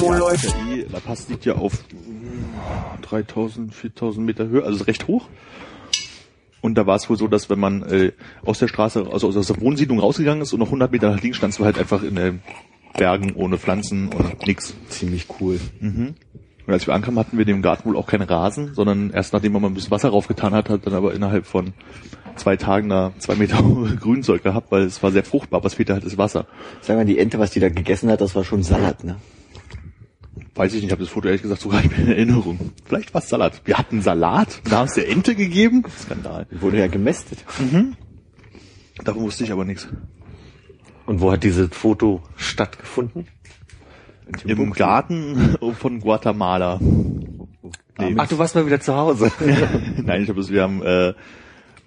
Wo läuft? Die La Paz liegt ja auf mm, 3000, 4000 Meter Höhe, also recht hoch. Und da war es wohl so, dass wenn man äh, aus der Straße, also aus der Wohnsiedlung rausgegangen ist und noch 100 Meter nach links standst du halt einfach in den Bergen ohne Pflanzen und nix. Ziemlich cool. Und als wir ankamen, hatten wir dem Garten wohl auch keinen Rasen, sondern erst nachdem man mal ein bisschen Wasser raufgetan hat, hat dann aber innerhalb von zwei Tagen da zwei Meter Grünzeug gehabt, weil es war sehr fruchtbar, aber es fehlte halt das Wasser. Sag mal, die Ente, was die da gegessen hat, das war schon Salat, ne? Weiß ich nicht, ich habe das Foto ehrlich gesagt sogar nicht mehr in Erinnerung. Vielleicht war es Salat. Wir hatten Salat, da haben es der Ente gegeben. Skandal. Die wurde ja gemästet. Davon wusste ich aber nichts. Und wo hat dieses Foto stattgefunden? Im Garten von Guatemala. Nee, Ach, du warst mal wieder zu Hause. Nein, ich habe das, wir haben äh,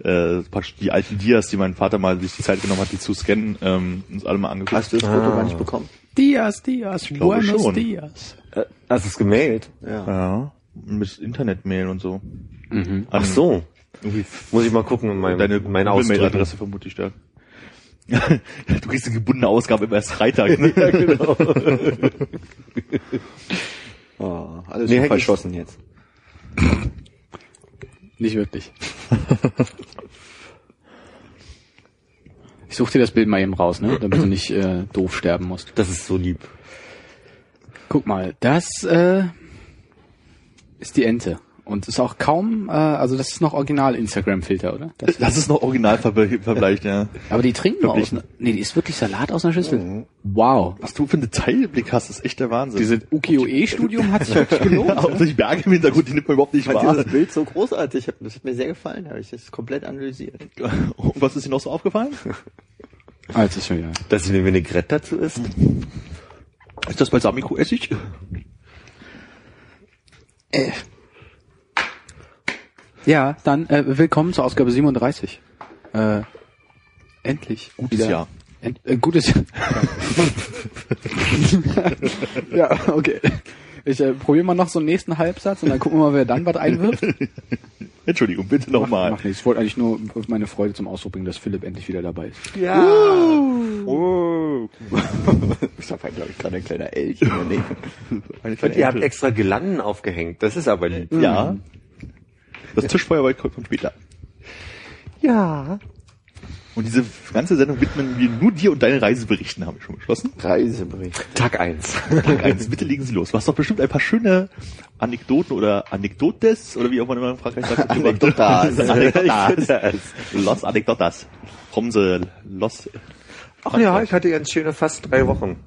äh, praktisch die alten Dias, die mein Vater mal sich die Zeit genommen hat, die zu scannen, ähm, uns alle mal angeguckt. Hast du das Foto gar nicht bekommen? Dias, Dias, glaube buenos schon. dias. Äh, Hast du es gemailt? Ja. Ja, mit Internetmail und so. Ach so. Irgendwie Muss ich mal gucken in meinem, deine meine Ausdrücke. Mail-Adresse vermute ich da. du kriegst eine gebundene Ausgabe immer erst Freitag. Ne? ja, genau. Oh, alles Nee, verschossen jetzt. Nicht wirklich. Ich such dir das Bild mal eben raus, ne? damit du nicht äh, doof sterben musst. Das ist so lieb. Guck mal, das äh, ist die Ente. Und ist auch kaum, äh, also das ist noch original Instagram-Filter, oder? Das, Das ist noch original verbleicht, ja. aber die trinken aus. Ne? Nee, die ist wirklich Salat aus einer Schüssel. Wow. Was du für einen Teilblick hast, ist echt der Wahnsinn. Dieses Ukiyo-E-Studium hat sich wirklich gelohnt. ja, auch die Berge im Hintergrund, die nimmt man überhaupt nicht Ich fand wahr. dieses Bild so großartig. Das hat mir sehr gefallen. Habe ich das komplett analysiert. Und was ist dir noch so aufgefallen? Ah, jetzt ist schon wieder. Dass sie eine Vinaigrette dazu ist? Ist das Balsamico-Essig? Ja, dann äh, willkommen zur Ausgabe 37. Äh, endlich. Gutes wieder. Jahr. End, äh, gutes Jahr. ja, okay. Ich äh, probiere mal noch so einen nächsten Halbsatz und dann gucken wir mal, wer dann was einwirft. Entschuldigung, bitte nochmal. Mach nichts. Ich wollte eigentlich nur meine Freude zum Ausdruck bringen, dass Philipp endlich wieder dabei ist. Ja. Oh. Das war, glaube ich, gerade ein kleiner Elch Und ihr habt extra Girlanden aufgehängt. Das ist aber lieb. Ja. Das Tischfeuerwerk kommt später. Ja. Und diese ganze Sendung widmen wir nur dir und deine Reiseberichten, haben wir schon beschlossen. Reisebericht. Tag eins. Tag eins, bitte legen Sie los. Du hast doch bestimmt ein paar schöne Anekdoten oder Anekdotes, oder wie auch man immer in Frankreich sagt. Anekdotas. Anekdotas. Los Anekdotas. Kommen Sie, los. Ach ja, ich hatte ganz schöne fast drei Wochen.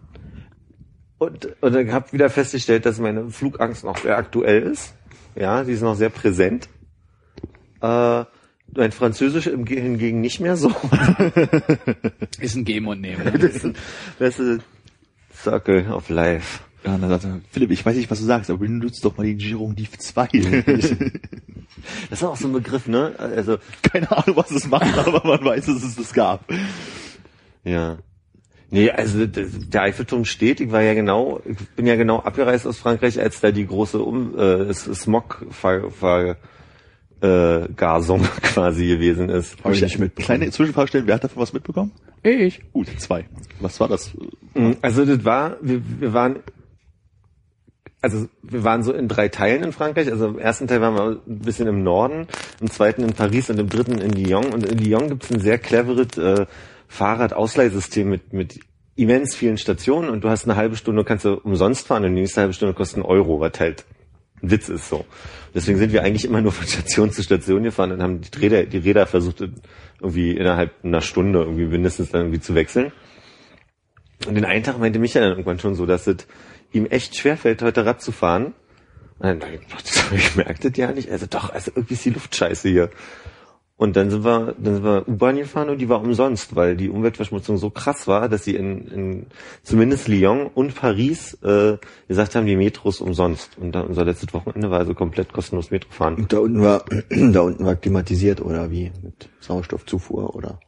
Und, und dann habe wieder festgestellt, dass meine Flugangst noch sehr aktuell ist. Ja, die ist noch sehr präsent. Äh, mein Französisch hingegen nicht mehr so. Ist ein Geben und Nehmen. das ist, das ist Circle of Life. Ja, und dann sagt er, Philipp, ich weiß nicht, was du sagst, aber benutzt doch mal die Girondif 2. Das ist auch so ein Begriff, ne? Also, Keine Ahnung, was es macht, aber man weiß, dass es das gab. ja. Nee, also der Eiffelturm steht. Ich war ja genau, ich bin ja genau abgereist aus Frankreich, als da die große um, äh, Smog ver, ver, äh, Gasung quasi gewesen ist. Habe ich nicht mitbekommen. Kleine Zwischenfrage stellen, wer hat davon was mitbekommen? Ich. Gut, zwei. Was war das? Mhm, Also das war, wir, wir waren, also wir waren so in drei Teilen in Frankreich. Also im ersten Teil waren wir ein bisschen im Norden, im zweiten in Paris und im dritten in Lyon. Und in Lyon gibt es ein sehr cleveres äh, Fahrradausleihsystem mit, mit immens vielen Stationen und du hast eine halbe Stunde, kannst du umsonst fahren und die nächste halbe Stunde kostet einen Euro, was halt ein Witz ist so. Deswegen sind wir eigentlich immer nur von Station zu Station gefahren und haben die Räder, die Räder versucht irgendwie innerhalb einer Stunde irgendwie mindestens dann irgendwie zu wechseln. Und den einen Tag meinte Michael dann irgendwann schon so, dass es ihm echt schwerfällt, heute Rad zu fahren. Und dann dachte ich, ich merkte das ja nicht. Also doch, also irgendwie ist die Luft scheiße hier. Und dann sind wir, dann sind wir U-Bahn gefahren und die war umsonst, weil die Umweltverschmutzung so krass war, dass sie in, in zumindest Lyon und Paris äh, gesagt haben, die Metros umsonst. Und dann unser letztes Wochenende war also komplett kostenlos Metro fahren. Und da unten war, da unten war klimatisiert oder wie? Mit Sauerstoffzufuhr oder?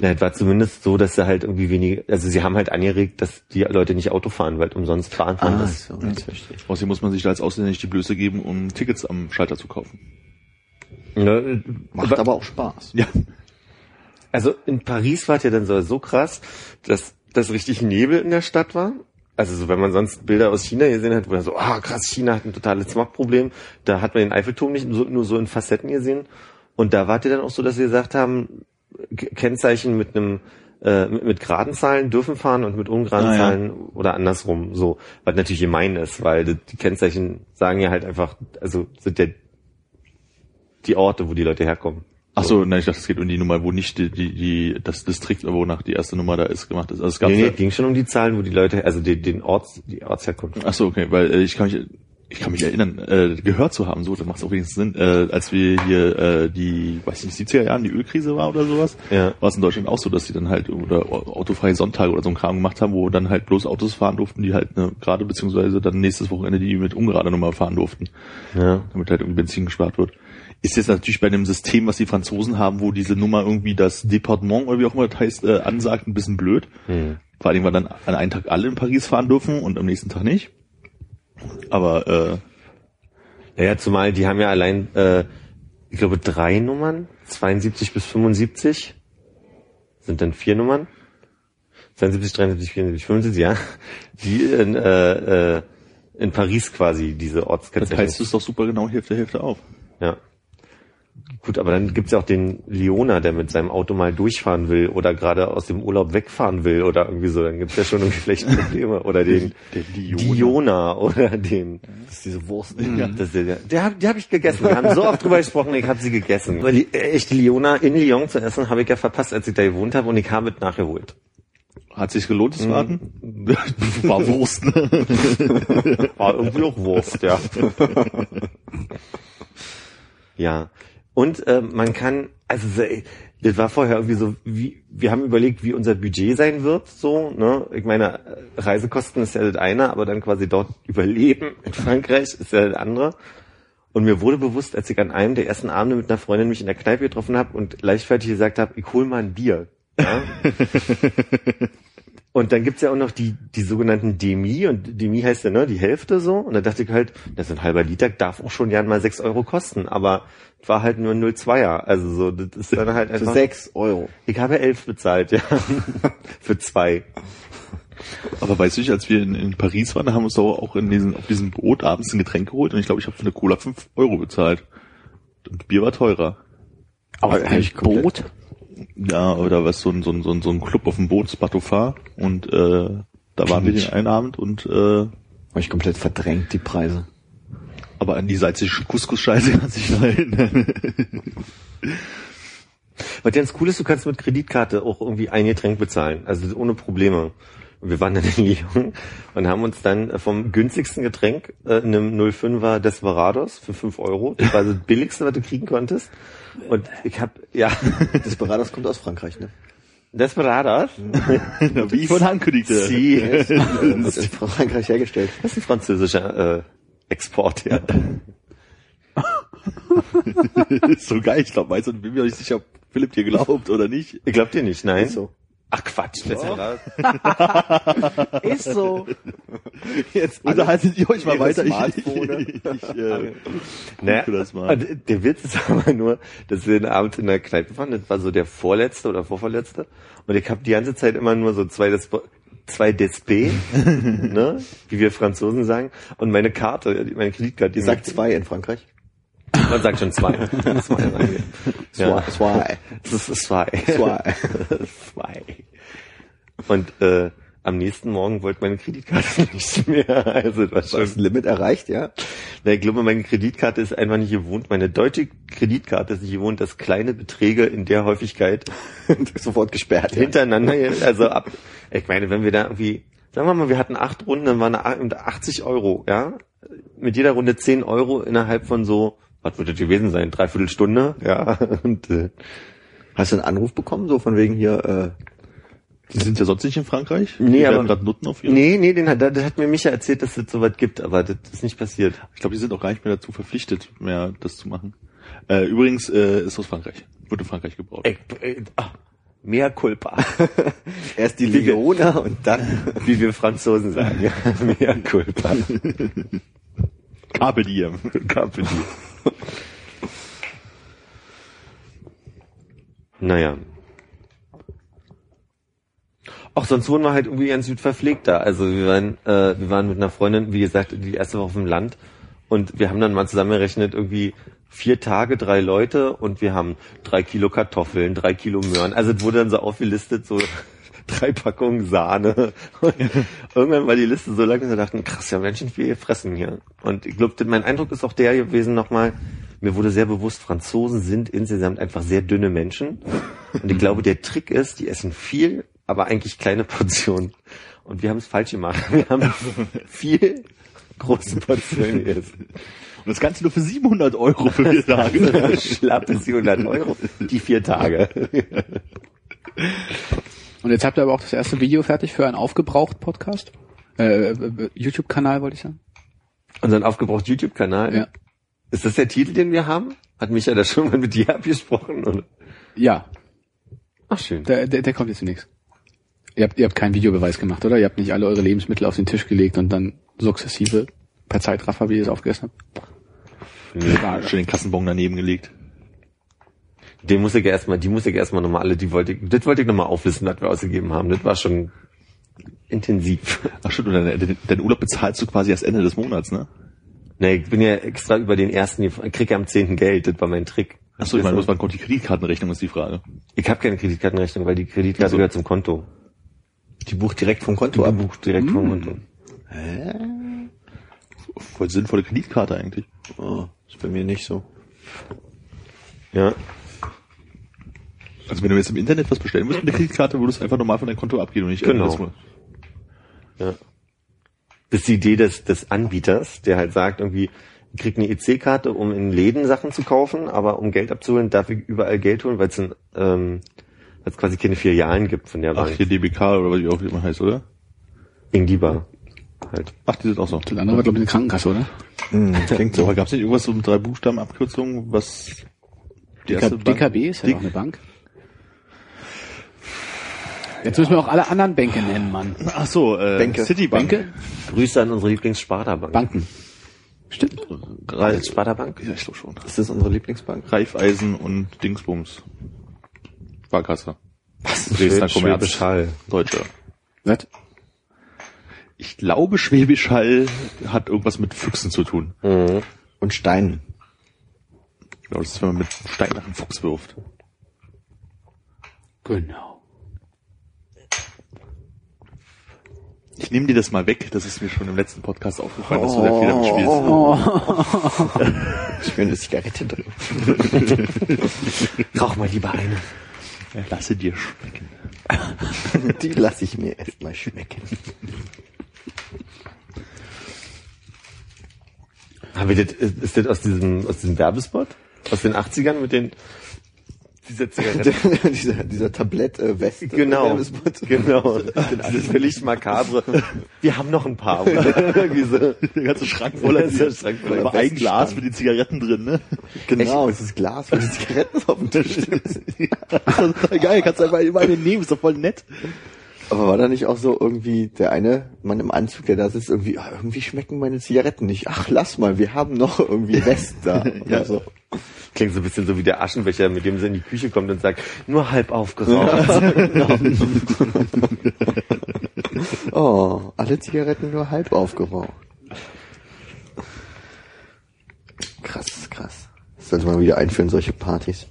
Ja, es war zumindest so, dass sie halt irgendwie weniger, also sie haben halt angeregt, dass die Leute nicht Auto fahren, weil umsonst fahren kann. Ah, das, so. Außerdem muss man sich da als Ausländer nicht die Blöße geben, um Tickets am Schalter zu kaufen. Ne, Macht aber auch Spaß. Ja. Also in Paris war es ja dann so, krass, dass das richtig Nebel in der Stadt war. Also so, wenn man sonst Bilder aus China gesehen hat, wo dann so, ah krass, China hat ein totales Smogproblem, da hat man den Eiffelturm nicht so, nur so in Facetten gesehen. Und da war es ja dann auch so, dass sie gesagt haben, Kennzeichen mit einem äh, mit, mit geraden Zahlen dürfen fahren und mit ungeraden Ah, ja. Zahlen oder andersrum so, was natürlich gemein ist, weil die, die Kennzeichen sagen ja halt einfach, also sind ja die Orte, wo die Leute herkommen. Ach so, nein, ich dachte, es geht um die Nummer, wo nicht die, die, die das Distrikt, wonach die erste Nummer da ist, gemacht ist. Also es gab Nee, nee, ging schon um die Zahlen, wo die Leute, also den, den Orts, die Ortsherkunft. Ach so, okay, weil äh, ich kann mich ich kann mich erinnern, äh, gehört zu haben, so, da macht es auch wenigstens Sinn, äh, als wir hier äh, die, weiß nicht, 70er Jahren die Ölkrise war oder sowas, Ja. war es in Deutschland auch so, dass sie dann halt oder autofreie Sonntage oder so einen Kram gemacht haben, wo dann halt bloß Autos fahren durften, die halt eine gerade beziehungsweise dann nächstes Wochenende die mit ungerader Nummer fahren durften, Ja. damit halt irgendwie Benzin gespart wird. Ist jetzt natürlich bei einem System, was die Franzosen haben, wo diese Nummer irgendwie das Departement oder wie auch immer das heißt, äh, ansagt, ein bisschen blöd. Hm. Vor allem, weil dann an einem Tag alle in Paris fahren dürfen und am nächsten Tag nicht. Aber äh, Ja, ja, zumal die haben ja allein, äh, ich glaube, drei Nummern, 72 bis 75, sind dann vier Nummern. 72, 73, 74, 75, ja. Die in, äh, äh, in Paris quasi diese dann Ortskennzeichen. teilst du es doch super genau Hälfte, Hälfte auf. Ja. Gut, aber dann gibt's ja auch den Leona, der mit seinem Auto mal durchfahren will oder gerade aus dem Urlaub wegfahren will oder irgendwie so. Dann gibt's ja schon irgendwie vielleicht Probleme. Oder den Der Leona. Diona oder den Das ist diese Wurst. Ja. Das, der, der hab, die habe ich gegessen. Wir haben so oft drüber gesprochen, ich habe sie gegessen. Weil die äh, echte Liona in Lyon zu essen, habe ich ja verpasst, als ich da gewohnt habe und ich habe es nachgeholt. Hat sich gelohnt, das Warten? War Wurst. Ne? War irgendwie auch Wurst, ja. ja. Und äh, man kann, also das war vorher irgendwie so, wie, wir haben überlegt, wie unser Budget sein wird, so, ne? Ich meine, äh, Reisekosten ist ja das eine, aber dann quasi dort überleben in Frankreich ist ja das andere. Und mir wurde bewusst, als ich an einem der ersten Abende mit einer Freundin mich in der Kneipe getroffen habe und leichtfertig gesagt habe, ich hol mal ein Bier. Ja? Und dann gibt's ja auch noch die, die sogenannten Demi, und Demi heißt ja, ne, die Hälfte so. Und da dachte ich halt, das ist ein halber Liter, darf auch schon gern mal sechs Euro kosten, aber es war halt nur 0,2er. Also so, das ist dann halt Für einfach. sechs Euro. Ich habe elf bezahlt, ja. Für zwei. Aber weißt du, nicht, als wir in, in Paris waren, da haben wir uns doch auch in diesen, auf diesem Boot abends ein Getränk geholt und ich glaube, ich habe für eine Cola fünf Euro bezahlt. Und Bier war teurer. Auf ich komplett- Boot? Ja, oder was, so ein, so ein, so ein, so ein Club auf dem Boot, das Batofar. Und äh, da waren wir den einen Abend und äh, Habe ich komplett verdrängt, die Preise. aber an die salzige Couscous-Scheiße kann sich noch erinnern. Was ganz cool ist, du kannst mit Kreditkarte auch irgendwie ein Getränk bezahlen. Also ohne Probleme. Und wir waren dann in Lyon und haben uns dann vom günstigsten Getränk, äh, einem 05er Desperados für 5 Euro, das war das billigste, was du kriegen konntest. Und ich hab, ja, Desperados kommt aus Frankreich, ne? Desperados? Wie von ankündigte. Sie. Das wird in Frankreich hergestellt. Das ist ein französischer äh, Export, ja. so geil, ich glaube, weiß und bin mir nicht sicher, ob Philipp dir glaubt oder nicht. Ich glaub dir nicht, nein? Ist so. Ach Quatsch, Desperados. Ist so. Jetzt unterhaltet ihr euch mal weiter. Ich, ich, Smartphone. ich, ich äh, Naja, das mal. der Witz ist aber nur, dass wir den Abend in der Kneipe waren, das war so der vorletzte oder vorvorletzte. Und ich habe die ganze Zeit immer nur so zwei Despo zwei Despé, ne, wie wir Franzosen sagen, und meine Karte, meine Kreditkarte, die Die sagt zwei in Frankreich. Man sagt schon zwei. zwei. Ja. Zwei. Zwei. Zwei. Zwei. Und äh, am nächsten Morgen wollte meine Kreditkarte nicht mehr. Also das Das Limit erreicht, ja. na, ich glaube, meine Kreditkarte ist einfach nicht gewohnt. Meine deutsche Kreditkarte ist nicht gewohnt, dass kleine Beträge in der Häufigkeit Sofort gesperrt. Ja. hintereinander, also ab, ich meine, wenn wir da irgendwie, sagen wir mal, wir hatten acht Runden, dann waren da 80 Euro, ja, mit jeder Runde 10 Euro innerhalb von so was wird das gewesen sein? Dreiviertel Stunde? Ja. Und, äh, Hast du einen Anruf bekommen, so von wegen hier, äh, Die sind ja sonst nicht in Frankreich. Nee, die aber- gerade Nutten auf ihren. nee, nee, den hat, das hat mir Micha erzählt, dass es sowas gibt, aber das ist nicht passiert. Ich glaube, die sind auch gar nicht mehr dazu verpflichtet, mehr das zu machen. Äh, übrigens äh, ist aus Frankreich. Wurde in Frankreich gebraut. Ey, ey, ah, mehr Culpa. erst die Leona und dann Wie wir Franzosen sagen. Ja, mehr Culpa. Carpe diem. Carpe diem. Naja. Auch sonst wurden wir halt irgendwie ganz gut verpflegt da. Also wir waren, äh, wir waren mit einer Freundin, wie gesagt, die erste Woche auf dem Land und wir haben dann mal zusammengerechnet, irgendwie vier Tage, drei Leute und wir haben drei Kilo Kartoffeln, drei Kilo Möhren. Also es wurde dann so aufgelistet, so drei Packungen Sahne. Und irgendwann war die Liste so lang, dass wir dachten, krass, ja Menschen viel fressen hier. Und ich glaube, mein Eindruck ist auch der gewesen nochmal, mir wurde sehr bewusst, Franzosen sind insgesamt einfach sehr dünne Menschen. Und ich glaube, der Trick ist, die essen viel, aber eigentlich kleine Portionen. Und wir haben es falsch gemacht. Wir haben viel große Portionen gegessen. Und das Ganze nur für 700 Euro für vier Tage. Schlappe 700 Euro, die vier Tage. Und jetzt habt ihr aber auch das erste Video fertig für einen aufgebraucht Podcast? Äh, äh, YouTube-Kanal wollte ich sagen. Unseren aufgebraucht YouTube-Kanal. Ja. Ist das der Titel, den wir haben? Hat Micha da schon mal mit dir abgesprochen? Oder? Ja, Ach schön. der, der, der kommt jetzt demnächst. Ihr habt, ihr habt keinen Videobeweis gemacht, oder? Ihr habt nicht alle eure Lebensmittel auf den Tisch gelegt und dann sukzessive per Zeitraffer, wie ihr es aufgegessen habt? Schön den Kassenbon daneben gelegt. Den muss ich ja erstmal, die muss ich erstmal nochmal alle, die wollte ich, das wollte ich nochmal auflisten, was wir ausgegeben haben. Das war schon intensiv. Ach stimmt, und dein, dein Urlaub bezahlst du quasi erst Ende des Monats, ne? Nee, ich bin ja extra über den ersten, ich krieg ja am 10. Geld, das war mein Trick. Ach so, ich meine, wann kommt die Kreditkartenrechnung, ist die Frage. Ich habe keine Kreditkartenrechnung, weil die Kreditkarte Ach so. gehört zum Konto. die bucht direkt vom Konto ab. buchst direkt vom Konto. Voll sinnvolle Kreditkarte eigentlich. Oh, ist bei mir nicht so. Ja. Also wenn du jetzt im Internet was bestellen willst mit der Kreditkarte, würdest du einfach normal von deinem Konto abgehen und nicht Genau. Ja. Das ist die Idee des, des Anbieters, der halt sagt, irgendwie, ich krieg eine EC-Karte, um in Läden Sachen zu kaufen, aber um Geld abzuholen, darf ich überall Geld holen, weil es ein, ähm, weil es quasi keine Filialen gibt von der Ach, Bank. hier DBK oder was die auch immer heißt, oder? Ingdiba. Halt. Ach, die sind auch so. Das andere war, glaube ich, eine Krankenkasse, oder? Hm, klingt So, so. aber gab es nicht irgendwas so mit drei Buchstaben Abkürzungen, was die DK, erste Bank- DKB ist ja D- auch eine Bank. Jetzt müssen wir auch alle anderen Bänke nennen, Mann. Ach so, äh, Bänke. Citibank. Bänke? Grüße an unsere Lieblings-Sparda-Bank. Banken. Stimmt. Reif, Sparda-Bank? ja, ich glaube schon. Ist das unsere Lieblingsbank? Reifeisen und Dingsbums. Sparkasse. Was? Dresdner Schwäbisch Kommerz. Hall. Deutsche. Was? Ich glaube, Schwäbisch Hall hat irgendwas mit Füchsen zu tun. Mhm. Und Steinen. Genau, das ist, wenn man mit Stein nach einem Fuchs wirft. Genau. Ich nehme dir das mal weg, das ist mir schon im letzten Podcast aufgefallen, dass du sehr viel damit spielst. Ich will eine Zigarette drin. Rauch mal lieber eine. Lasse dir schmecken. Die lasse ich mir erstmal schmecken. Haben wir das, ist ist das aus diesem, aus diesem Werbespot? Aus den 80ern mit den, dieser Zigarette? dieser, dieser Tablett-West. Genau, genau. Das ist völlig makabre. Wir haben noch ein paar. So. Der ganze Schrank voller Schrank voller Aber ein. Glas mit den Zigaretten drin, ne? Genau, es ist Glas, wo die Zigaretten auf dem Tisch geil, kannst du einfach immer nehmen, ist doch voll nett. Aber war da nicht auch so irgendwie der eine Mann im Anzug, der da sitzt, irgendwie, ah, irgendwie schmecken meine Zigaretten nicht. Ach, lass mal, wir haben noch irgendwie West da. Ja. So. Klingt so ein bisschen so wie der Aschenbecher, mit dem sie in die Küche kommt und sagt, nur halb aufgeraucht. Oh, alle Zigaretten nur halb aufgeraucht. Krass, krass. Das sollte man wieder einführen, solche Partys.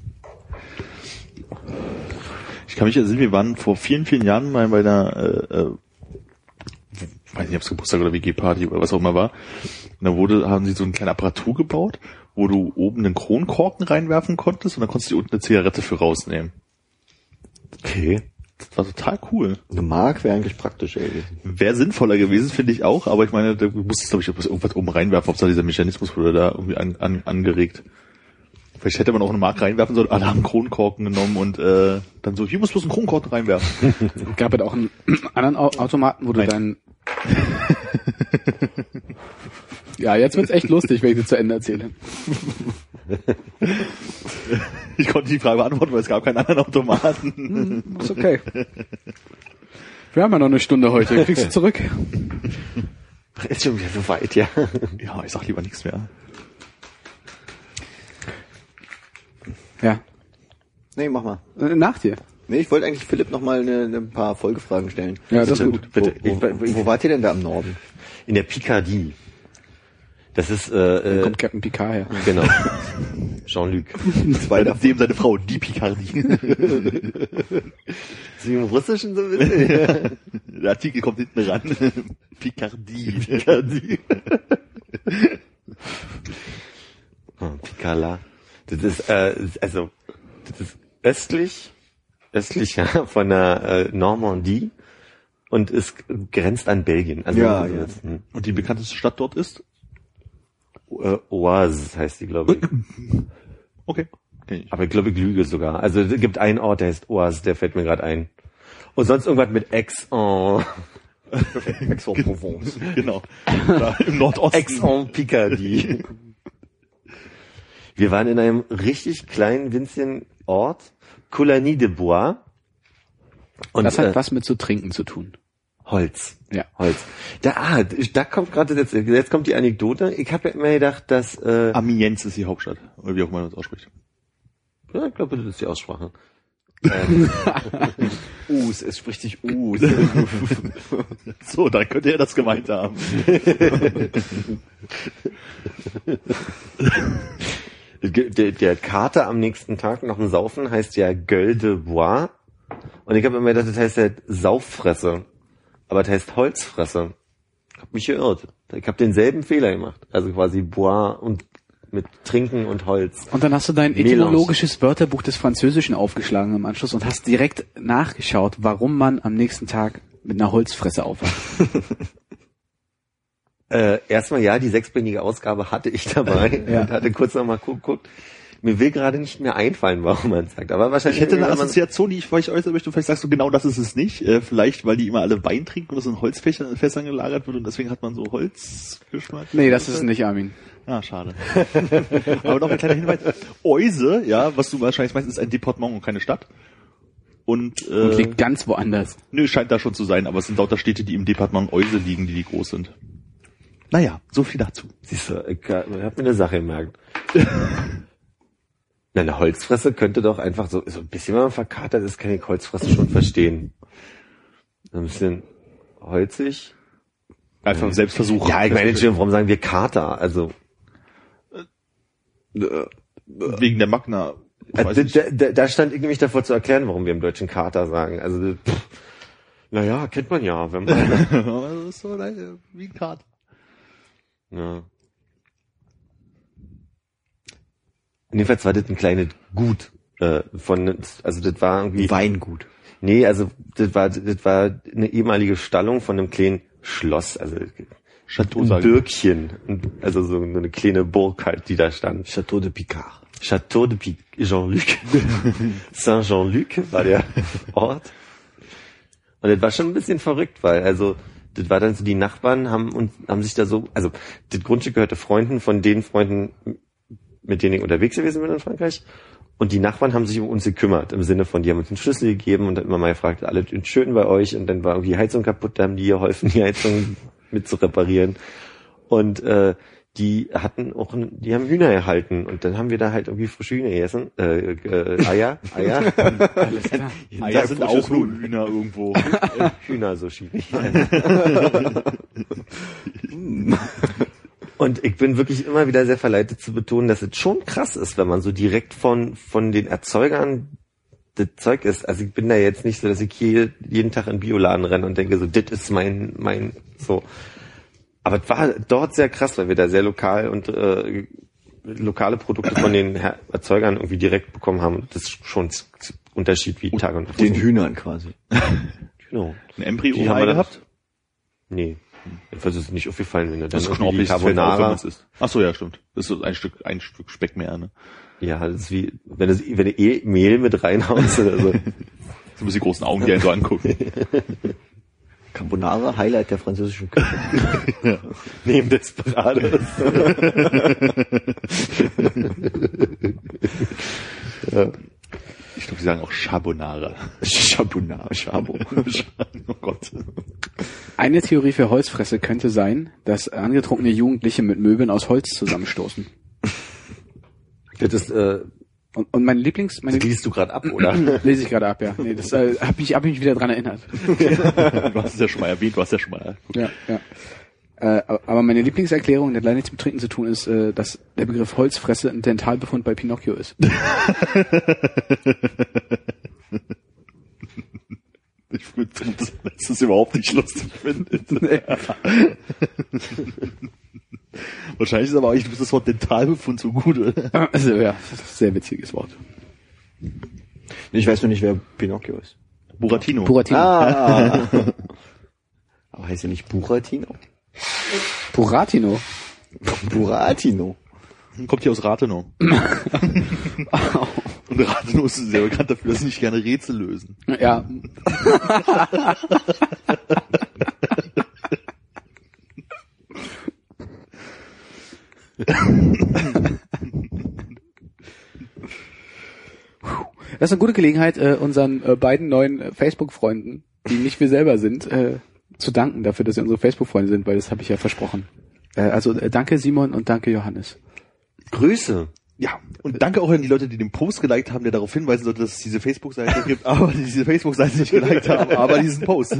Ich kann mich erinnern, wir waren vor vielen, vielen Jahren mal bei einer, äh, äh, weiß nicht, ob es Geburtstag oder WG-Party oder was auch immer war. Und da wurde, haben sie so eine kleine Apparatur gebaut, wo du oben einen Kronkorken reinwerfen konntest und dann konntest du unten eine Zigarette für rausnehmen. Okay. Das war total cool. Eine Mark wäre eigentlich praktisch, ey. Wäre sinnvoller gewesen, finde ich auch, aber ich meine, da musstest, glaube ich, irgendwas oben reinwerfen, ob dieser Mechanismus wurde da irgendwie an, an, angeregt. Vielleicht hätte man auch eine Mark reinwerfen sollen, alle haben Kronkorken genommen und äh, dann so, hier muss bloß ein Kronkorken reinwerfen. Gab es auch einen anderen Au- Automaten, wo du Nein. deinen... ja, jetzt wird's echt lustig, wenn ich das zu Ende erzähle. Ich konnte die Frage beantworten, weil es gab keinen anderen Automaten. Ist okay. Wir haben ja noch eine Stunde heute. Kriegst du zurück? Ist schon wieder so weit, ja. Ja, ich sag lieber nichts mehr. Ja. Nee, mach mal. Äh, Nach dir. Nee, ich wollte eigentlich Philipp noch mal eine, ein paar Folgefragen stellen. Ja, das ist gut. Bitte. Wo, Ich, wo, wo wart ihr denn da im Norden? in der Picardie. Das ist, äh, äh kommt Captain Picard her. genau. Jean-Luc. Zwei davon. Dem seine Frau, die Picardie. Sie im Russischen so ein bisschen? Der Artikel kommt hinten ran. Picardie. Picardie. Oh, Picala. Das ist, äh, also, das ist östlich, östlich ja, von der äh, Normandie und es grenzt an Belgien. Also, Ja, also, ja. hm. Und die bekannteste Stadt dort ist? Äh, Oise heißt die, glaube ich. Okay. Aber ich glaube, ich lüge sogar. Also es gibt einen Ort, der heißt Oise, der fällt mir gerade ein. Und sonst irgendwas mit Aix-en... Aix-en-Provence. Genau. Da Im Nordosten. Aix-en-Picardie. Wir waren in einem richtig kleinen, winzigen Ort, Coligny de Bois. Und Das hat äh, was mit zu trinken zu tun. Holz. Ja. Holz. Da, ah, da kommt gerade jetzt, jetzt kommt die Anekdote. Ich habe ja immer gedacht, dass äh, Amiens ist die Hauptstadt. Oder wie auch immer man das ausspricht. ja, ich glaube, das ist die Aussprache. Ähm, Us, es spricht sich Us. So, dann könnte er das gemeint haben. der, der Kater am nächsten Tag nach dem Saufen heißt ja Gueule de Bois. Und ich habe immer gedacht, das heißt halt Sauffresse. Aber das heißt Holzfresse. Ich habe mich geirrt. Ich habe denselben Fehler gemacht. Also quasi Bois und mit Trinken und Holz. Und dann hast du dein etymologisches Wörterbuch des Französischen aufgeschlagen im Anschluss und hast direkt nachgeschaut, warum man am nächsten Tag mit einer Holzfresse aufwacht. Äh, erstmal ja, die sechsbändige Ausgabe hatte ich dabei Ja. und hatte kurz nochmal geguckt. Mir will gerade nicht mehr einfallen, warum man sagt. Aber wahrscheinlich Ich hätte eine Assoziation, die ich vielleicht äußern möchte. Vielleicht sagst du genau, das ist es nicht. Äh, vielleicht, weil die immer alle Wein trinken und das in Holzfässern Fässern gelagert wird und deswegen hat man so Holzgeschmack. Nee, das ist es nicht, Armin. Ah, schade. Aber noch ein kleiner Hinweis. Euse, ja, was du wahrscheinlich meinst, ist ein Departement und keine Stadt. Und, äh, Und liegt ganz woanders. nö, scheint da schon zu sein, aber es sind lauter Städte, die im Departement Euse liegen, die, die groß sind. Naja, so viel dazu. Siehst du, ich hab mir eine Sache gemerkt. Na, eine Holzfresse könnte doch einfach so, so ein bisschen, wenn man verkatert ist, kann ich Holzfresse schon verstehen. Ein bisschen holzig. Einfach Selbstversuch. Ja, ich meine, schon, warum sagen wir Kater? Also, Wegen der Magna. Äh, da, da, da stand ich nämlich davor zu erklären, warum wir im Deutschen Kater sagen. Also, pff, naja, kennt man ja, wenn man, so wie ein Kater. Ja. Jedenfalls war das ein kleines Gut, äh, von, also das war irgendwie, Weingut. Nee, also das war das war eine ehemalige Stallung von einem kleinen Schloss, also Chateau ein ein- also so eine kleine Burg halt, die da stand. Chateau de Picard. Chateau de Pic Jean-Luc. Saint Jean-Luc war der Ort. Und das war schon ein bisschen verrückt, weil also das war dann so die Nachbarn haben und haben sich da so, also das Grundstück gehörte Freunden von den Freunden, mit denen ich unterwegs gewesen bin in Frankreich. Und die Nachbarn haben sich um uns gekümmert, im Sinne von, die haben uns den Schlüssel gegeben und dann immer mal gefragt, alles schön bei euch und dann war irgendwie die Heizung kaputt, da haben die geholfen, die Heizung mit zu reparieren. Und äh, die hatten auch, ein, die haben Hühner erhalten und dann haben wir da halt irgendwie frische Hühner gegessen, äh, äh, Eier, Eier, Eier sind auch nur Hühner irgendwo. Hühner, so schied ich. Und ich bin wirklich immer wieder sehr verleitet zu betonen, dass es schon krass ist, wenn man so direkt von, von den Erzeugern das Zeug ist. Also ich bin da jetzt nicht so, dass ich hier jeden Tag in Bioladen renne und denke so, das ist mein, mein, so. Aber es war dort sehr krass, weil wir da sehr lokal und äh, lokale Produkte von den Her Erzeugern irgendwie direkt bekommen haben. Das ist schon z- Unterschied wie Tag und Nacht. Den Hühnern quasi. Genau. Ein Embryo Die haben wir gehabt? Nee. Jedenfalls ist es nicht aufgefallen, wenn du dann Das ist irgendwie auf, Carbonara, man's isst. Ach so, ja, stimmt. Das ist so ein Stück, ein Stück Speck mehr, ne? ja, das ist wie, wenn du, wenn du eh Mehl mit reinhaust oder so. So ein bisschen großen Augen, die einen so angucken. Carbonara, Highlight der französischen Küche. Neben Desperados. Ich glaube, sie sagen auch Carbonara. Chabonara, Chabo. oh Gott. Eine Theorie für Holzfresse könnte sein, dass angetrunkene Jugendliche mit Möbeln aus Holz zusammenstoßen. Das ist, äh, Und, und mein Lieblings, meine das liest du gerade ab, oder? lese ich gerade ab, ja. Nee, das äh, habe ich, hab ich mich wieder dran erinnert. Du hast es ja schon mal erwähnt, du hast ja schon mal. Ja, ja. Äh, aber meine Lieblingserklärung, der hat leider nichts mit Trinken zu tun, ist, äh, dass der Begriff Holzfresse ein Dentalbefund bei Pinocchio ist. Ich würde das, das ist überhaupt nicht lustig finde. Wahrscheinlich ist aber auch nicht das Wort Dentalbefund so gut, oder? Also ja, sehr witziges Wort. Ich weiß nur nicht, wer Pinocchio ist. Buratino. Buratino. Ah. Aber heißt er nicht Buratino? Buratino. Buratino. Kommt hier aus Rathenow. Und Rathenow ist sehr bekannt dafür, dass sie nicht gerne Rätsel lösen. Ja. Das ist eine gute Gelegenheit, äh, unseren äh, beiden neuen äh, Facebook-Freunden, die nicht wir selber sind, äh, zu danken dafür, dass sie unsere Facebook-Freunde sind, weil das habe ich ja versprochen. Äh, also äh, danke Simon und danke Johannes. Grüße. Ja, und danke auch an die Leute, die den Post geliked haben, der darauf hinweisen sollte, dass es diese Facebook-Seite gibt, aber die diese Facebook-Seite nicht geliked haben, aber diesen Post.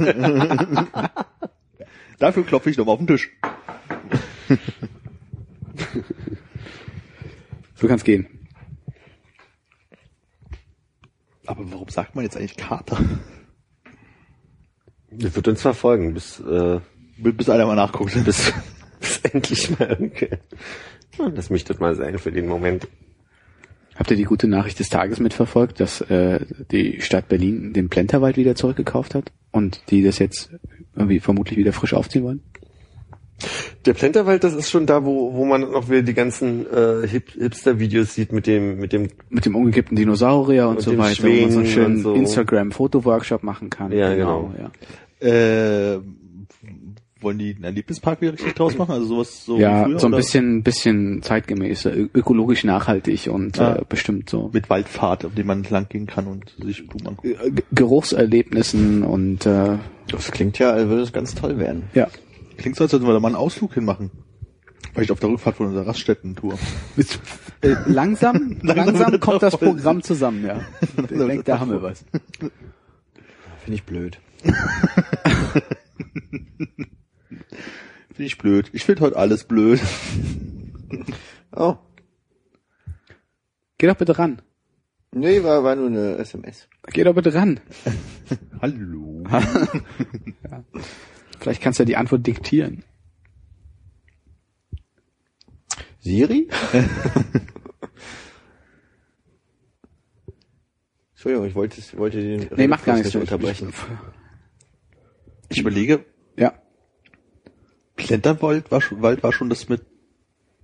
Dafür klopfe ich nochmal auf den Tisch. So kann's gehen. Aber warum sagt man jetzt eigentlich Kater? Das wird uns verfolgen, bis, äh, Bis einer mal nachguckt. bis, bis endlich mal, okay. Lass mich das mal sein für den Moment. Habt ihr die gute Nachricht des Tages mitverfolgt, dass äh, die Stadt Berlin den Plenterwald wieder zurückgekauft hat und die das jetzt irgendwie vermutlich wieder frisch aufziehen wollen? Der Plenterwald, das ist schon da, wo, wo man noch wieder die ganzen äh, Hip Hipster-Videos sieht mit dem, mit dem, Mit dem umgekippten Dinosaurier und, Und so weiter, wo man so einen Schwingen schönen so. Instagram-Fotoworkshop machen kann. Ja, genau. Ja, Äh, wollen die einen Erlebnispark wieder richtig draus machen? Also sowas so ja wie früher, so ein oder? bisschen, bisschen zeitgemäß, ö- ökologisch nachhaltig und Ah. äh, bestimmt so mit Waldfahrt, auf dem man lang gehen kann und sich Blumen angucken. äh, Geruchserlebnissen und äh, Das klingt ja, als würde es ganz toll werden. ja. Klingt so, als sollten wir da mal einen Ausflug hinmachen. Vielleicht auf der Rückfahrt von unserer Raststätten-Tour. Äh, langsam, langsam kommt das. Programm zusammen, ja. Ich denke, da haben wir was. Finde ich blöd. Finde ich blöd. Ich finde heute alles blöd. Oh. Geh doch bitte ran. Nee, war, war nur eine SMS. Geh doch bitte ran. Hallo. Vielleicht kannst du ja die Antwort diktieren. Siri? Entschuldigung, ich wollte, ich wollte den Nee, macht gar nichts. nicht unterbrechen. Ich überlege, Ja. Plenterwald war schon, Wald war schon das mit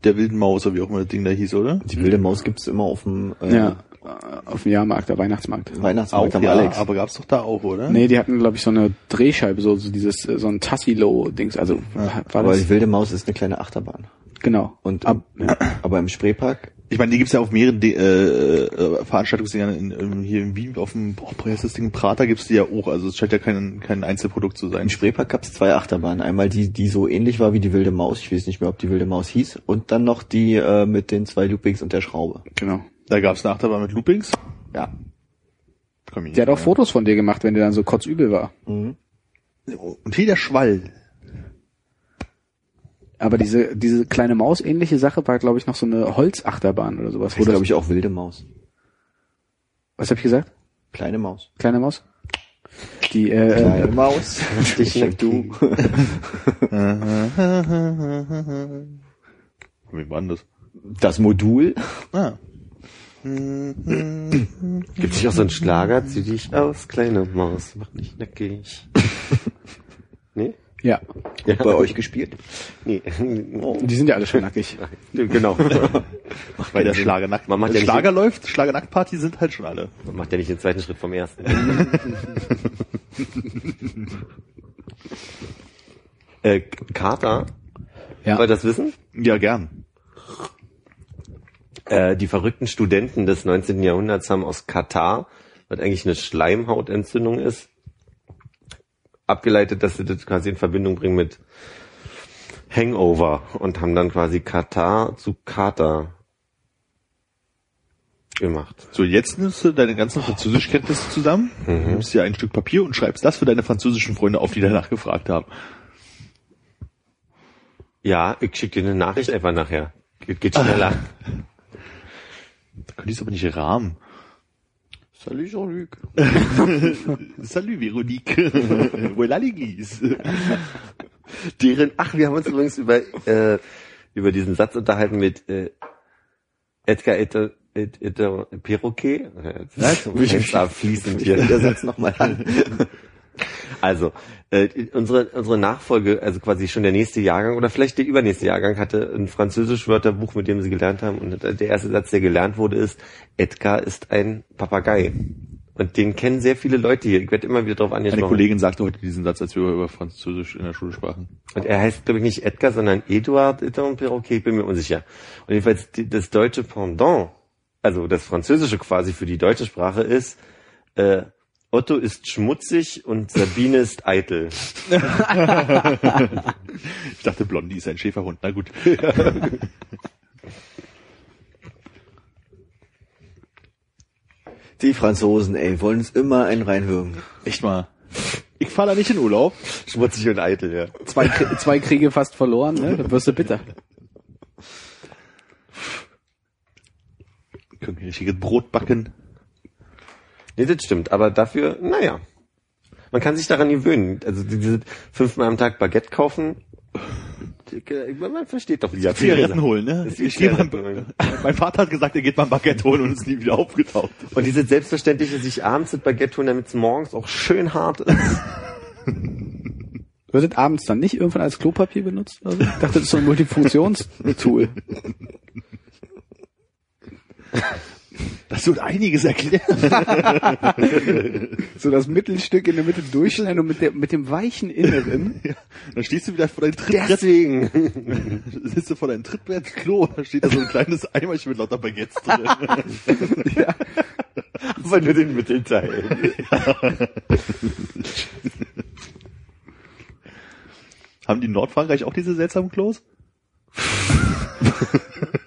der wilden Maus, oder wie auch immer das Ding da hieß, oder? Die wilde Maus gibt's immer auf dem äh, Ja. Äh, Auf dem Jahrmarkt, der Weihnachtsmarkt. Weihnachtsmarkt am ja, Alex. aber gab's doch da auch, oder? Nee, die hatten, glaube ich, so eine Drehscheibe, so, so dieses, äh, so ein Tassilo-Dings. Also war aber das, die wilde Maus ist eine kleine Achterbahn. genau. Und Ab, im, aber im Spreepark, Ich meine, die gibt's ja auf mehreren De äh, äh, Veranstaltungsdingern in, in, hier in Wien, auf dem, boah, das Ding, Prater gibt's die ja auch, also es scheint ja kein, kein Einzelprodukt zu sein. im Spreepark gab's zwei Achterbahnen. Einmal die, die so ähnlich war wie die wilde Maus. Ich weiß nicht mehr, ob die wilde Maus hieß. Und dann noch die äh, mit den zwei Loopings und der Schraube. genau. Da gab's eine Achterbahn mit Loopings. Ja. Komm Der hat auch Fotos von dir gemacht, wenn der dann so kotzübel war. Mhm. Und hier der Schwall. Aber diese, diese kleine Maus-ähnliche Sache war, glaube ich, noch so eine Holzachterbahn oder sowas. Das glaube ich, auch wilde Maus. was habe ich gesagt? Kleine Maus. Kleine Maus? Die, äh, Kleine äh, Maus. Dich und du. Wie war denn das? Das Modul. Ah. Gibt nicht auch so einen Schlager, zieh dich aus, kleine Maus, mach dich nackig. nee? Ja. Ja. Bei euch gespielt? Nee. Die sind ja alle schon nackig. genau. Weil der Schlagernackt, Man macht ja Schlager läuft, Schlagernacktparty sind halt schon alle. Man macht ja nicht den zweiten Schritt vom ersten. äh, Carter, Ja. wollt ihr das wissen? Ja, gern. Äh, die verrückten Studenten des 19. Jahrhunderts haben aus Katar, was eigentlich eine Schleimhautentzündung ist, abgeleitet, dass sie das quasi in Verbindung bringen mit Hangover und haben dann quasi Katar zu Kater gemacht. So, jetzt nimmst du deine ganzen Französischkenntnisse zusammen, nimmst dir ein Stück Papier und schreibst das für deine französischen Freunde auf, die danach gefragt haben. Ja, ich schicke dir eine Nachricht einfach nachher. Geht, geht schneller. Ich es aber nicht rahmen. Salut Jean-Luc. Salut, Veronique. voilà l'église. Deren, ach, wir haben uns übrigens über, äh, über diesen Satz unterhalten mit äh, Edgar Etter, Et, Etter, Perroquet. Jetzt da fließend will der hier. Satz nochmal an. Also, äh, unsere, unsere Nachfolge, also quasi schon der nächste Jahrgang oder vielleicht der übernächste Jahrgang hatte ein französisch Wörterbuch, mit dem sie gelernt haben. Und der erste Satz, der gelernt wurde, ist, Edgar ist ein Papagei. Und den kennen sehr viele Leute hier. Ich werde immer wieder Eine angesprochen. Kollegin sagte heute diesen Satz, als wir über Französisch in der Schule sprachen. Und er heißt, glaube ich, nicht Edgar, sondern Eduard Edouard Perroquet, ich bin mir unsicher. Und jedenfalls das deutsche Pendant, also das Französische quasi für die deutsche Sprache ist, äh, Otto ist schmutzig und Sabine ist eitel. Ich dachte, Blondie ist ein Schäferhund. Na gut. Die Franzosen, ey, wollen uns immer einen reinwürgen. Echt mal. Ich fahre da nicht in Urlaub. Schmutzig und eitel, ja. Zwei, zwei Kriege fast verloren, ne? Dann wirst du bitter. Können wir richtiges Brot backen. Nee, das stimmt, aber dafür, naja. Man kann sich daran gewöhnen. Also diese fünfmal am Tag Baguette kaufen, man versteht doch, wie die Zigaretten holen, ne? Ich Zigaretten holen. mein Vater hat gesagt, er geht beim Baguette holen und ist nie wieder aufgetaucht. Und diese selbstverständliche sich abends das Baguette holen, damit es morgens auch schön hart ist. Wird das abends dann nicht irgendwann als Klopapier benutzt? Oder so? Ich dachte, das ist so ein Multifunktionstool. Das wird einiges erklären. So das Mittelstück in der Mitte durchschneiden und mit, der, mit dem weichen Inneren. Ja. Dann stehst du wieder vor deinem Trittbrett, Deswegen. sitzt du vor deinem Trittbrettklo, da steht da so ein kleines Eimerchen mit lauter Baguettes drin. Aber nur den Mittelteil. Haben die in Nordfrankreich auch diese seltsamen Klos?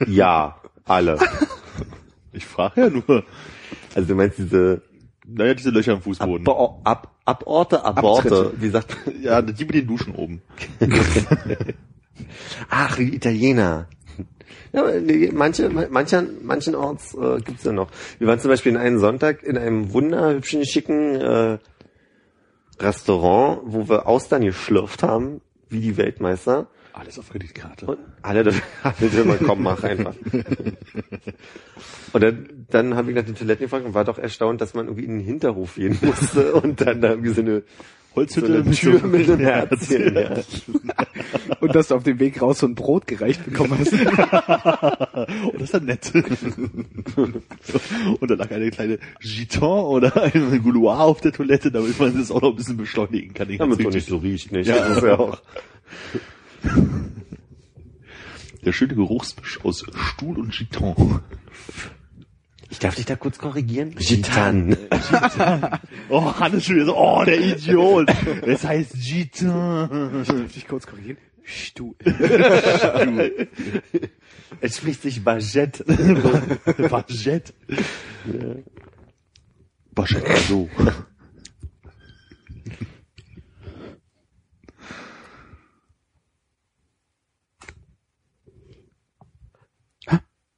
Ja, alle. Ich frage ja nur. Also du meinst diese Naja, diese Löcher im Fußboden. Ab, ab, Aborte, Aborte, Abtritte. wie sagt Ja, die mit den Duschen oben. Ach, die Italiener. Ja, manche, manchen, manchenorts äh, gibt's ja noch. Wir waren zum Beispiel in einem Sonntag in einem wunderhübschen, schicken äh, Restaurant, wo wir Austern geschlürft haben, wie die Weltmeister. Alles auf Kreditkarte. Und alle, da- alle immer, komm, mach einfach. Und dann, dann habe ich nach den Toiletten gefragt und war doch erstaunt, dass man irgendwie in den Hinterhof gehen musste und dann da irgendwie so eine, so Holzhütte eine Tür mit einem Herzchen. Ja. Und dass du auf dem Weg raus so ein Brot gereicht bekommen hast. Oh, das ist ja nett. so. Und da lag eine kleine Giton oder ein Gouloir auf der Toilette, damit man das auch noch ein bisschen beschleunigen kann. Damit es doch nicht so riecht, nicht? Ja. Das ist ja auch. Der schöne Geruchsmisch aus Stuhl und Giton. Ich darf dich da kurz korrigieren? Gitan. Oh, Hannes schon wieder so, oh, der Idiot. Es heißt Giton. Darf ich kurz korrigieren? Stuhl. Es spricht sich Baguette. Baguette. Baguette, so.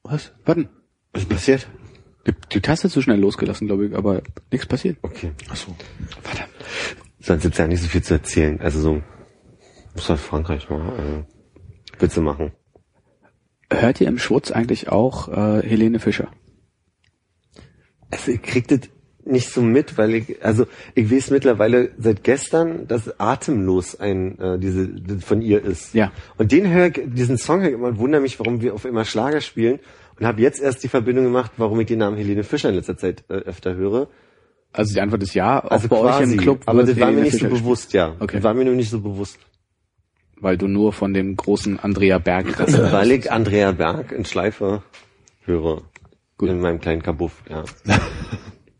Was? Warten. Was ist passiert? Die, die Taste zu schnell losgelassen, glaube ich, aber nichts passiert. Okay. Ach so. Verdammt. Sonst gibt's ja nicht so viel zu erzählen. Also so, muss halt Frankreich mal, äh, Witze machen. Hört ihr im Schwutz eigentlich auch äh, Helene Fischer? Also ich krieg das nicht so mit, weil ich, also ich weiß mittlerweile seit gestern, dass Atemlos ein äh, diese von ihr ist. Ja. Und den höre ich, diesen Song höre ich immer und wundere mich, warum wir auf immer Schlager spielen und habe jetzt erst die Verbindung gemacht, warum ich den Namen Helene Fischer in letzter Zeit äh, öfter höre. Also die Antwort ist ja, auch Also bei euch im Club. aber das war mir nicht so Fischer bewusst, ja. Okay. Das war mir nur nicht so bewusst. Weil du nur von dem großen Andrea Berg Weil ich Andrea Berg in Schleife höre. Gut. In meinem kleinen Kabuff, ja.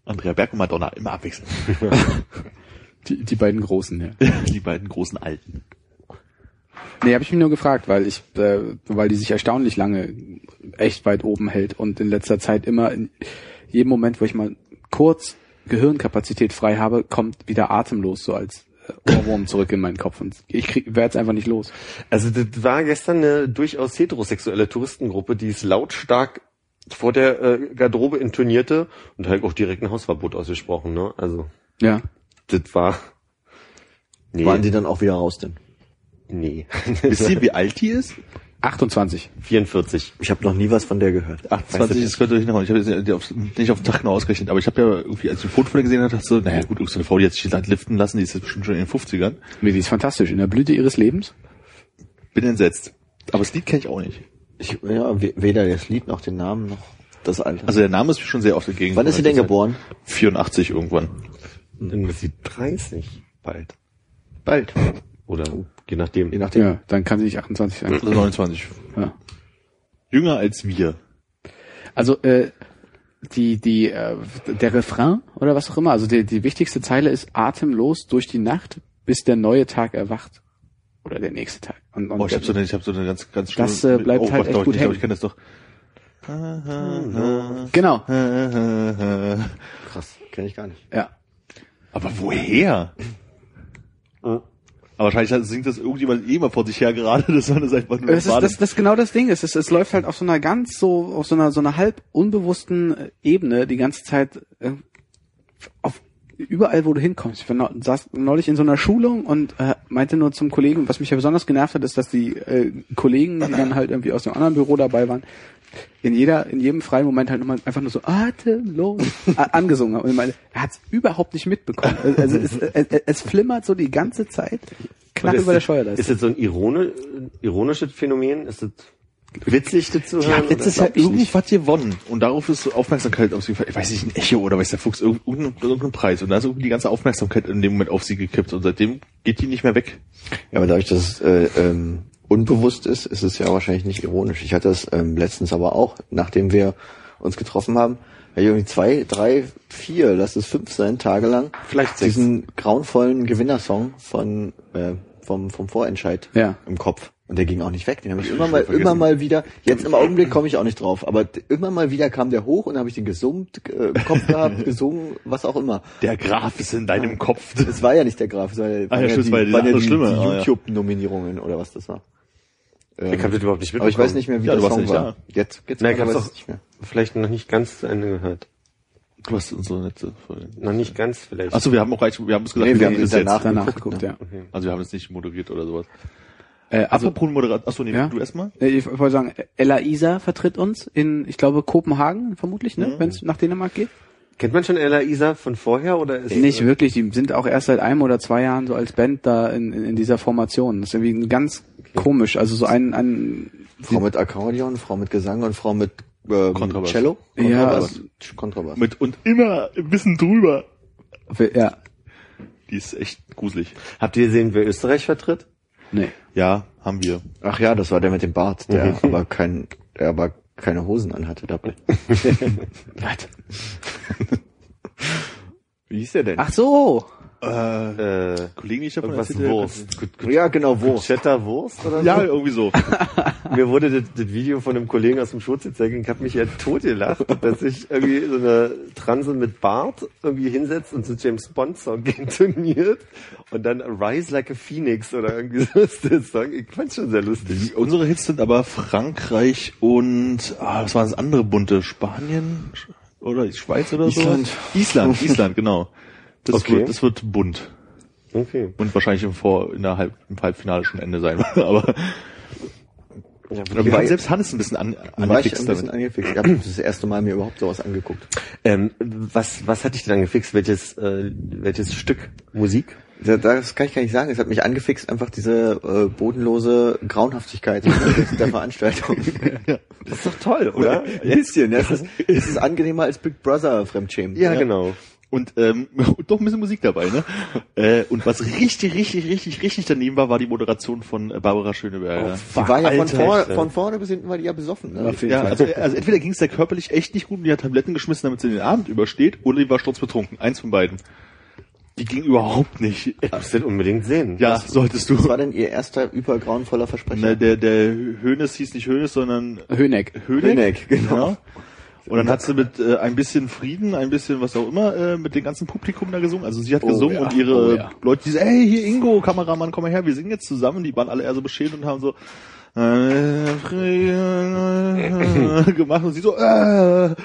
Andrea Berg und Madonna immer abwechselnd. die, die beiden großen, ja. Die beiden großen Alten. Nee, habe ich mich nur gefragt, weil ich, äh, weil die sich erstaunlich lange echt weit oben hält und in letzter Zeit immer in jedem Moment, wo ich mal kurz Gehirnkapazität frei habe, kommt wieder atemlos so als äh, Ohrwurm zurück in meinen Kopf und ich krieg, werde jetzt einfach nicht los. Also das war gestern eine durchaus heterosexuelle Touristengruppe, die es lautstark vor der äh, Garderobe intonierte und halt auch direkt ein Hausverbot ausgesprochen, ne? Also Ja. das war nee, Waren die dann auch wieder raus denn? nee. Wisst ihr, wie alt die ist? 28. 44. Ich habe noch nie was von der gehört. 28, das könnte hinhauen. Ich habe jetzt nicht auf, nicht auf den Tag genau ausgerechnet, aber ich habe ja irgendwie, als ich ein Foto von der gesehen habe, dachte ich so, naja gut, so eine Frau, die hat sich das liften lassen, die ist jetzt bestimmt schon in den 50ern. Nee, die ist fantastisch. In der Blüte ihres Lebens. Bin entsetzt. Aber das Lied kenne ich auch nicht. Ich, ja, we- weder das Lied noch den Namen noch das Alter. Also der Name ist mir schon sehr oft entgegen. Wann ist sie denn geboren? 84 irgendwann. Dann ist sie 30 bald. Bald. Oder je nachdem. Je nachdem. Ja, dann kann sie nicht 28 sein. Also 29. Ja. Jünger als wir. Also äh, die die äh, der Refrain oder was auch immer, also die, die wichtigste Zeile ist atemlos durch die Nacht, bis der neue Tag erwacht oder der nächste Tag. Und, und Oh, ich habe so eine, ich habe so eine ganz, ganz Das, schlimme- äh, bleibt oh, halt echt ich gut aber hängen. Ich kenne das doch. genau, Krass, kenne ich gar nicht. ja. Aber woher? Aber wahrscheinlich singt das irgendjemand eh mal vor sich her gerade, das war das einfach nur Das ist, das, das ist genau das Ding. Es, ist, es läuft halt auf so einer ganz so, auf so einer, so einer halb unbewussten Ebene die ganze Zeit äh, auf überall, wo du hinkommst. Ich war saß neulich in so einer Schulung und äh, meinte nur zum Kollegen, was mich ja besonders genervt hat, ist, dass die äh, Kollegen, die dann halt irgendwie aus dem anderen Büro dabei waren, in jeder, in jedem freien Moment halt nochmal einfach nur so atemlos angesungen haben. Und ich meine, er hat es überhaupt nicht mitbekommen. Also es, es, es flimmert so die ganze Zeit knapp über der ist, Steuerleiste. ist das so ein ironi ironisches Phänomen? Ist das witzig, das zu Die hören? hat letztes? Jahr irgendwas gewonnen und darauf ist Aufmerksamkeit auf sie, ich weiß nicht, ein Echo oder weiß der Fuchs, irgendein, irgendein Preis und da ist irgendwie die ganze Aufmerksamkeit in dem Moment auf sie gekippt und seitdem geht die nicht mehr weg. Ja, aber dadurch, dass es äh, ähm, unbewusst ist, ist es ja wahrscheinlich nicht ironisch. Ich hatte das ähm, letztens aber auch, nachdem wir uns getroffen haben, ja, irgendwie zwei, drei, vier, lass es fünf sein, Tage lang, Vielleicht sechs. diesen grauenvollen Gewinnersong von äh, vom, vom Vorentscheid Ja. im Kopf. Und der ging auch nicht weg. Den habe ich immer mal, immer mal wieder, jetzt im Augenblick komme ich auch nicht drauf, aber immer mal wieder kam der hoch und habe ich den gesummt, äh, im Kopf gehabt, gesungen, was auch immer. Der Graf ist in deinem Kopf. Es war ja nicht der Graf, es war ja, waren ja, ja, die, es war ja die waren ja andere die, Schlimme. die Ah, ja. YouTube-Nominierungen oder was das war. Ähm, Ich habe das überhaupt nicht aber mitbekommen. ich weiß nicht mehr, wie Ja, der Song nicht war. Jetzt, jetzt Nein, ich weiß hab's nicht mehr. vielleicht noch nicht ganz zu Ende gehört. Du hast unsere letzte Folge. Noch nicht ganz vielleicht. Achso, wir haben auch gleich, wir haben es gesagt, Nee, wir haben das das danach danach geguckt, ja. Also wir haben es nicht moderiert oder sowas. Äh, also, Apropos Moderat, achso, nee, Ja. du erstmal? äh, ich wollte sagen, Ella Isa vertritt uns in, ich glaube, Kopenhagen vermutlich, ne? Wenn es nach Dänemark geht. Kennt man schon Ella Isa von vorher oder ist Nicht wirklich, die sind auch erst seit einem oder zwei Jahren so als Band da in, in, in dieser Formation. Das ist irgendwie ganz komisch. Also so ein, ein Frau mit Akkordeon, Frau mit Gesang und Frau mit ähm, Kontrabass. Cello? Ja, Kontrabass. Kontrabass. Mit und immer ein bisschen drüber. ja, Die ist echt gruselig. Habt ihr gesehen, wer Österreich vertritt? Nee. Ja, haben wir. Ach ja, das war der mit dem Bart, der Mhm. aber kein, der aber keine Hosen anhatte dabei. Wie hieß der denn? Ach so. Äh, Äh, Kollegen, ich davon was Wurst. ja, genau, wo? Cheddar Wurst oder so? Ja, irgendwie so. Mir wurde das, das Video von einem Kollegen aus dem Schutz gezeigt und ich habe mich ja tot gelacht, dass sich irgendwie so eine Transe mit Bart irgendwie hinsetzt und so James Bond Song intoniert und dann Rise Like a Phoenix oder irgendwie so ist der Song. Ich fand's schon sehr lustig. Unsere Hits sind aber Frankreich und, ah, was war das andere bunte? Spanien oder die Schweiz oder Island. so? Island, Island, genau. Das Okay. wird, das wird bunt. Okay. Und wahrscheinlich im Vor, in der Halb, im Halbfinale schon Ende sein. aber, Ja, Aber wir war- haben selbst Hannes ein bisschen an, War ich ein angefixt bisschen angefixt. Ich habe das erste Mal mir überhaupt sowas angeguckt. ähm, was, was hat dich denn angefixt? Welches, äh, welches Stück Musik? Da- Das kann ich gar nicht sagen. Es hat mich angefixt, einfach diese äh, bodenlose Grauenhaftigkeit der Veranstaltung. Das ist doch toll, oder? Ein bisschen. Ja. Es, ist, es ist angenehmer als Big Brother Fremdschämen. Ja, genau. Und ähm, und doch ein bisschen Musik dabei, ne? äh, und was richtig, richtig, richtig, richtig daneben war, war die Moderation von Barbara Schöneberger. Die war ja von, Alter. von vorne bis hinten war die ja besoffen. Ne? ja, also, also entweder ging es der körperlich echt nicht gut und die hat Tabletten geschmissen, damit sie den Abend übersteht, oder die war sturzbetrunken. Eins von beiden. Die ging überhaupt nicht. Ich muss das unbedingt sehen. Ja, solltest du. Was war denn ihr erster übergrauenvoller Versprecher? Ne, der, der Hönes hieß nicht Hönes, sondern Höneck. Höneck. Höneck, genau. Und dann hat sie mit äh, ein bisschen Frieden, ein bisschen was auch immer, äh, mit dem ganzen Publikum da gesungen. Also sie hat Oh, gesungen ja. und ihre Oh, ja. Leute, die so, hey, hier Ingo, Kameramann, komm mal her, wir singen jetzt zusammen. Die waren alle eher so beschämt und haben so äh, gemacht und sie so, äh,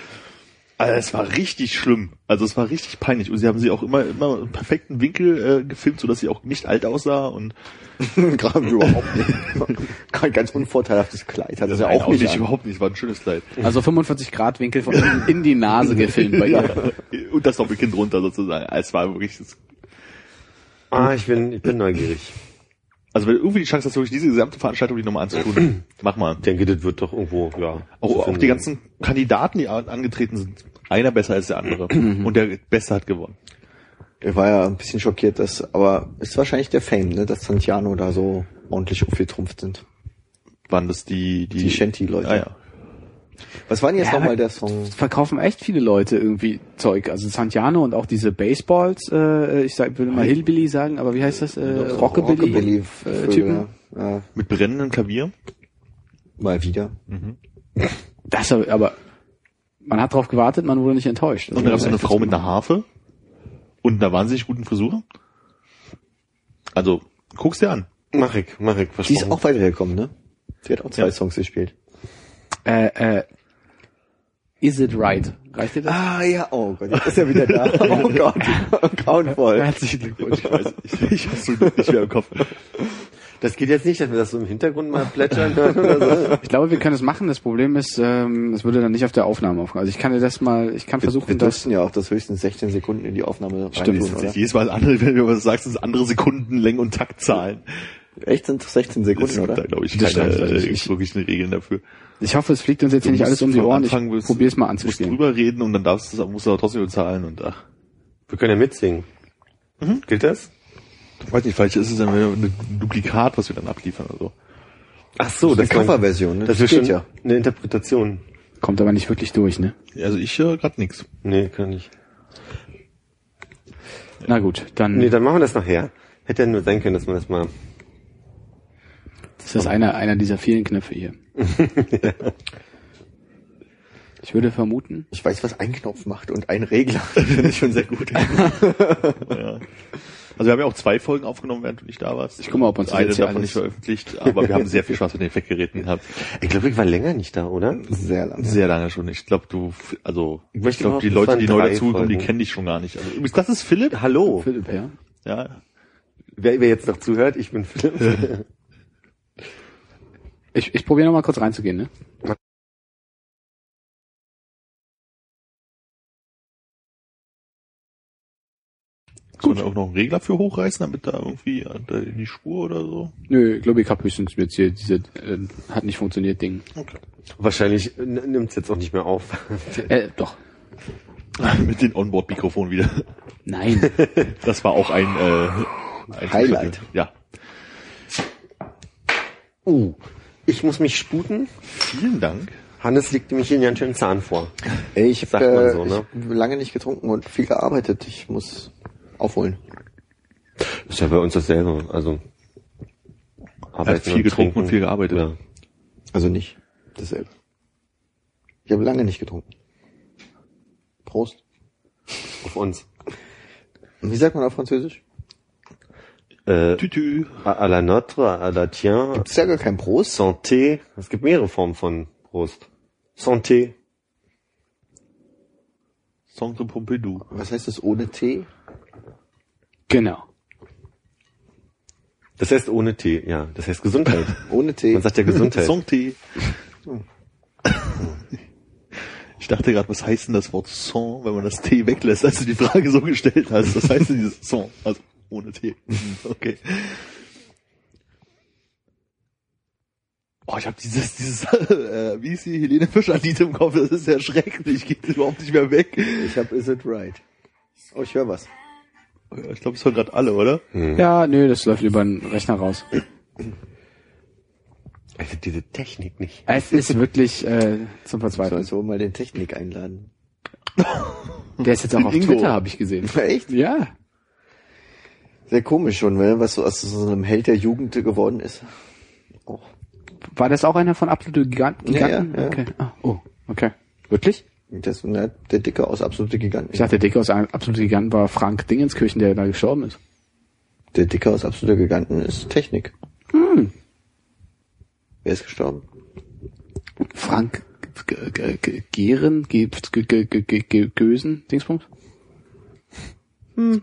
also es war richtig schlimm. Also es war richtig peinlich. Und sie haben sie auch immer, immer im perfekten Winkel äh, gefilmt, sodass sie auch nicht alt aussah und Gerade überhaupt nicht. Kein ganz unvorteilhaftes Kleid hat das ja auch nicht. an. überhaupt nicht. War ein schönes Kleid. Also 45 Grad Winkel von in die Nase gefilmt bei ihr. Und das Doppelkind runter sozusagen. Es war wirklich, Ah, ich bin, ich bin neugierig. also wenn du irgendwie die Chance hast, wirklich diese gesamte Veranstaltung die nochmal anzutun, mach mal. Ich denke, das wird doch irgendwo, ja. Auch, auch die ganzen Kandidaten, die an- angetreten sind, einer besser als der andere. Und der Beste hat gewonnen. Ich war ja ein bisschen schockiert, dass, aber ist wahrscheinlich der Fame, ne, dass Santiano da so ordentlich aufgetrumpft sind. Waren das die, die, Die Shanty-Leute. Ah, ja. Was war denn jetzt Ja, nochmal der Song? Verkaufen echt viele Leute irgendwie Zeug. Also Santiano und auch diese Baseballs, äh, ich sag, würde mal Hillbilly sagen, aber wie heißt das? Äh, Rockabilly, äh, Vögel, Typen. Ja, Mit brennendem Klavier. mal wieder. Das aber, aber man hat drauf gewartet, man wurde nicht enttäuscht. Und dann gab es eine Frau mit einer Harfe und einer wahnsinnig guten Frisur. Also, guck's dir an. Mach ich, mach ich, Die ist auch weitergekommen, ne? Die hat auch zwei Ja. Songs gespielt. äh, äh, Is it right? Reicht dir das? Ah ja, oh Gott, jetzt ist er wieder da. Oh Gott, grauenvoll. Herzlichen Glückwunsch. Ich weiß, ich, ich hab's so nicht mehr im Kopf. Das geht jetzt nicht, dass wir das so im Hintergrund mal plätschern hören oder so. Ich glaube, wir können es machen. Das Problem ist, ähm, es würde dann nicht auf der Aufnahme aufkommen. Also ich kann dir das mal, ich kann Wir, versuchen, wir das. durften ja auch das höchstens 16 Sekunden in die Aufnahme Stimmt. Das oder? ist jedes Mal andere, wenn du was sagst, das ist andere Sekunden, Längen und Taktzahlen. Echt sind es 16 Das Sekunden, gibt oder? da, glaube ich, Das keine äh, ich- wirklich eine Regeln dafür. Ich hoffe, es fliegt uns jetzt hier Du nicht alles um die Ohren. Ich Anfang musst- probiere es mal Du musst anzuspielen. drüber reden und dann darfst du, musst du aber trotzdem bezahlen und ach. Wir können ja mitsingen. Gilt das? Ich weiß nicht, vielleicht ist es dann ein Duplikat, was wir dann abliefern oder so. Ach so, Eine das man- Coverversion, ne? Das Das ist schon ja. eine Interpretation. Kommt aber nicht wirklich durch, ne? Also ich höre gerade nichts. Nee, kann ich. Na gut, dann Nee, dann machen wir das nachher. Hätte ja nur sein können, dass man das mal. ist das einer, einer dieser vielen Knöpfe hier. Ich würde vermuten, Ich weiß, was ein Knopf macht und ein Regler. Finde ich schon sehr gut. Ja. Also wir haben ja auch zwei Folgen aufgenommen, während du nicht da warst. Ich guck mal, ob uns eine davon alles- nicht veröffentlicht, aber wir haben sehr viel Spaß mit den Effektgeräten gehabt. Ich glaube, ich war länger nicht da, oder? Sehr lang. Sehr lange schon. Ich glaube, du, also Ich ich glaube, die Leute, die neu dazukommen, die kennen dich schon gar nicht. Also übrigens, das ist Philipp. Hallo. Philipp, ja. Ja, Wer, wer jetzt noch zuhört, ich bin Philipp. Ich, ich probiere noch mal kurz reinzugehen, ne? Gut. auch noch einen Regler für hochreißen, damit da irgendwie da in die Spur oder so. Nö, ich glaube, ich habe höchstens jetzt hier diese äh, hat nicht funktioniert Ding. Okay. Wahrscheinlich nimmt es jetzt auch nicht mehr auf. Äh, doch. mit den Onboard-Mikrofon wieder. Nein. Das war auch ein, äh, ein Highlight. Ja. Uh, ich muss mich sputen. Vielen Dank. Hannes legt nämlich hier einen ganz schönen Zahn vor. Ey, ich habe man äh, so, ne? ich hab lange nicht getrunken und viel gearbeitet. Ich muss aufholen. Ist ja bei uns dasselbe. Also hat viel getrunken und viel gearbeitet. Ja. Also nicht dasselbe. Ich habe lange nicht getrunken. Prost. Auf uns. Und Wie sagt man auf Französisch? Äh, Tütü. à la notre, à la tien, Ist ja gar kein Prost. Santé. Es gibt mehrere Formen von Prost. Santé. Centre Pompidou. Was heißt das ohne Tee? Genau. Das heißt ohne Tee, ja. Das heißt Gesundheit. Ohne Tee. Man sagt ja Gesundheit. Song-Tee. Ich dachte gerade, was heißt denn das Wort Song, wenn man das T weglässt, als du die Frage so gestellt hast? Was heißt denn dieses Song? Also ohne T. Okay. Oh, ich habe dieses, dieses, äh, wie ist die Helene Fischer-Lied im Kopf? Das ist ja schrecklich, geht überhaupt nicht mehr weg. Ich habe Is It Right. Oh, ich höre was. Ich glaube, es hören gerade alle, oder? Ja, nö, das läuft über den Rechner raus. Also diese Technik nicht. Es ist wirklich äh, zum Soll Verzweifeln. so mal den Technik einladen. Der ist jetzt auch auf Ingo. Twitter, habe ich gesehen. Echt? Ja. Sehr komisch schon, wenn was so aus so einem Held der Jugend geworden ist. Oh. War das auch einer von absolute Giganten? Ja, Giganten? ja, ja. Okay. Ah, oh, okay. Wirklich? Das, na, der Dicke aus absolute Giganten. Ich dachte, der Dicke aus absolute Giganten war Frank Dingenskirchen, der da gestorben ist. Der Dicke aus absolute Giganten ist Technik. Hm. Wer ist gestorben? Frank Gehren, Gösen, Dingsbums?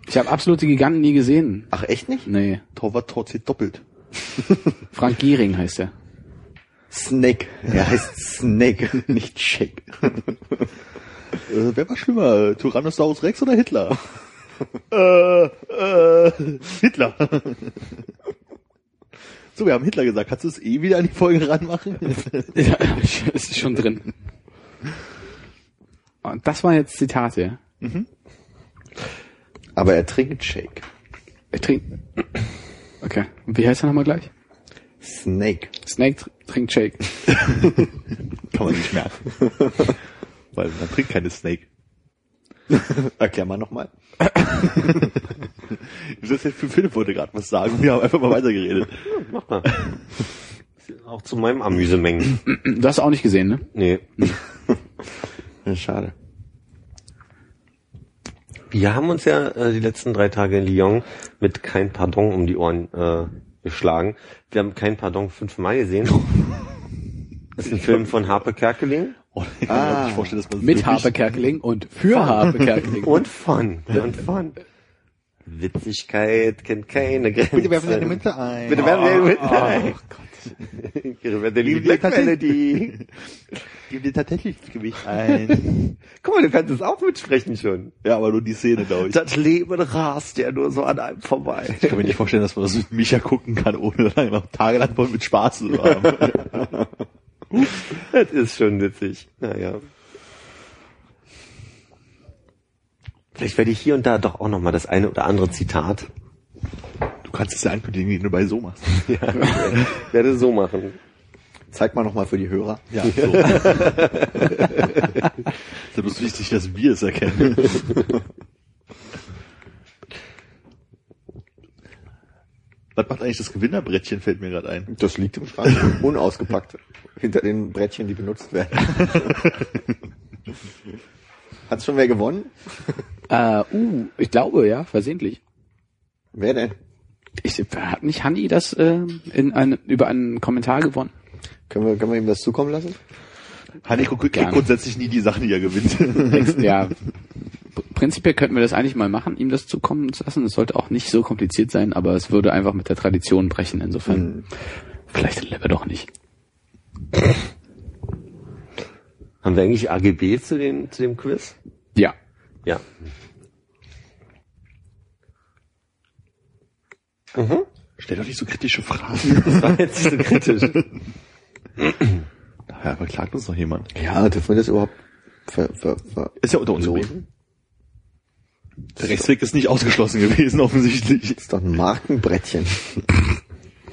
Ich habe absolute Giganten nie gesehen. Ach, echt nicht? Nee. Torwart Torzit doppelt. Frank Gehring heißt er. Snake. Er heißt Snake, nicht Shake. Äh, wer war schlimmer? Tyrannosaurus Rex oder Hitler? äh, äh, Hitler. so, wir haben Hitler gesagt. Kannst du es eh wieder an die Folge ranmachen? Ja, es ist schon drin. Und das waren jetzt Zitate. Aber er trinkt Shake. Er trinkt. Okay. Und wie heißt er nochmal gleich? Snake. Snake trinkt Shake. Kann man nicht merken. Weil man trinkt keine Snake. Erklär mal nochmal. Das jetzt für Philipp wollte gerade was sagen. Wir haben einfach mal weitergeredet. Mach mal. Auch zu meinem Amüsemengen. Du hast auch nicht gesehen, ne? Nee. Ja, schade. Wir haben uns ja äh, die letzten drei Tage in Lyon mit kein Pardon um die Ohren äh, geschlagen. Wir haben kein Pardon fünfmal gesehen. Das ist ein Film von Harpe Kerkeling. Oh, ich kann mir auch nicht vorstellen, dass man Mit Harpe Kerkeling und für Harpe Kerkeling. Und von. Und von. Witzigkeit kennt keine Grenzen. Bitte werfen Sie eine Mitte ein. Bitte werfen Sie eine Mitte ein. Ihre Sie Black tatsächlich-. Gib dir tatsächlich Gewicht ein. Guck mal, du kannst es auch mitsprechen schon. ja, aber nur die Szene, glaube ich. Das Leben rast ja nur so an einem vorbei. Ich kann mir nicht vorstellen, dass man das mit Micha gucken kann, ohne lang noch tagelang mit Spaß zu haben. Das ist schon witzig. Naja. Vielleicht werde ich hier und da doch auch noch mal das eine oder andere Zitat. Du kannst es ja ankündigen, wie du bei so machst. Ja, werde so machen. Zeig mal nochmal für die Hörer. Ja, so. ist ja bloß wichtig, dass wir es erkennen. Was macht eigentlich das Gewinnerbrettchen, fällt mir gerade ein. Das liegt im Schrank, unausgepackt. Hinter den Brettchen, die benutzt werden. Hat schon wer gewonnen? Äh, uh, ich glaube, ja, versehentlich. Wer denn? Ich, hat nicht Hanni das äh, in ein, über einen Kommentar gewonnen? Können wir, können wir ihm das zukommen lassen? Hanni kriegt Gerne. grundsätzlich nie die Sachen, die er gewinnt. Ja, prinzipiell könnten wir das eigentlich mal machen, ihm das zukommen zu lassen. Es sollte auch nicht so kompliziert sein, aber es würde einfach mit der Tradition brechen. Insofern, vielleicht lieber doch nicht. Haben wir eigentlich AGB zu, den, zu dem Quiz? Ja. Ja. Stell doch nicht so kritische Fragen. Das war jetzt nicht so kritisch. Ja, verklagt uns noch jemand. Ja, dürfen wir das überhaupt ver, ver, ver Ist ja unter uns gewesen. Der Rechtsweg ist nicht ausgeschlossen gewesen, offensichtlich. ist doch ein Markenbrettchen.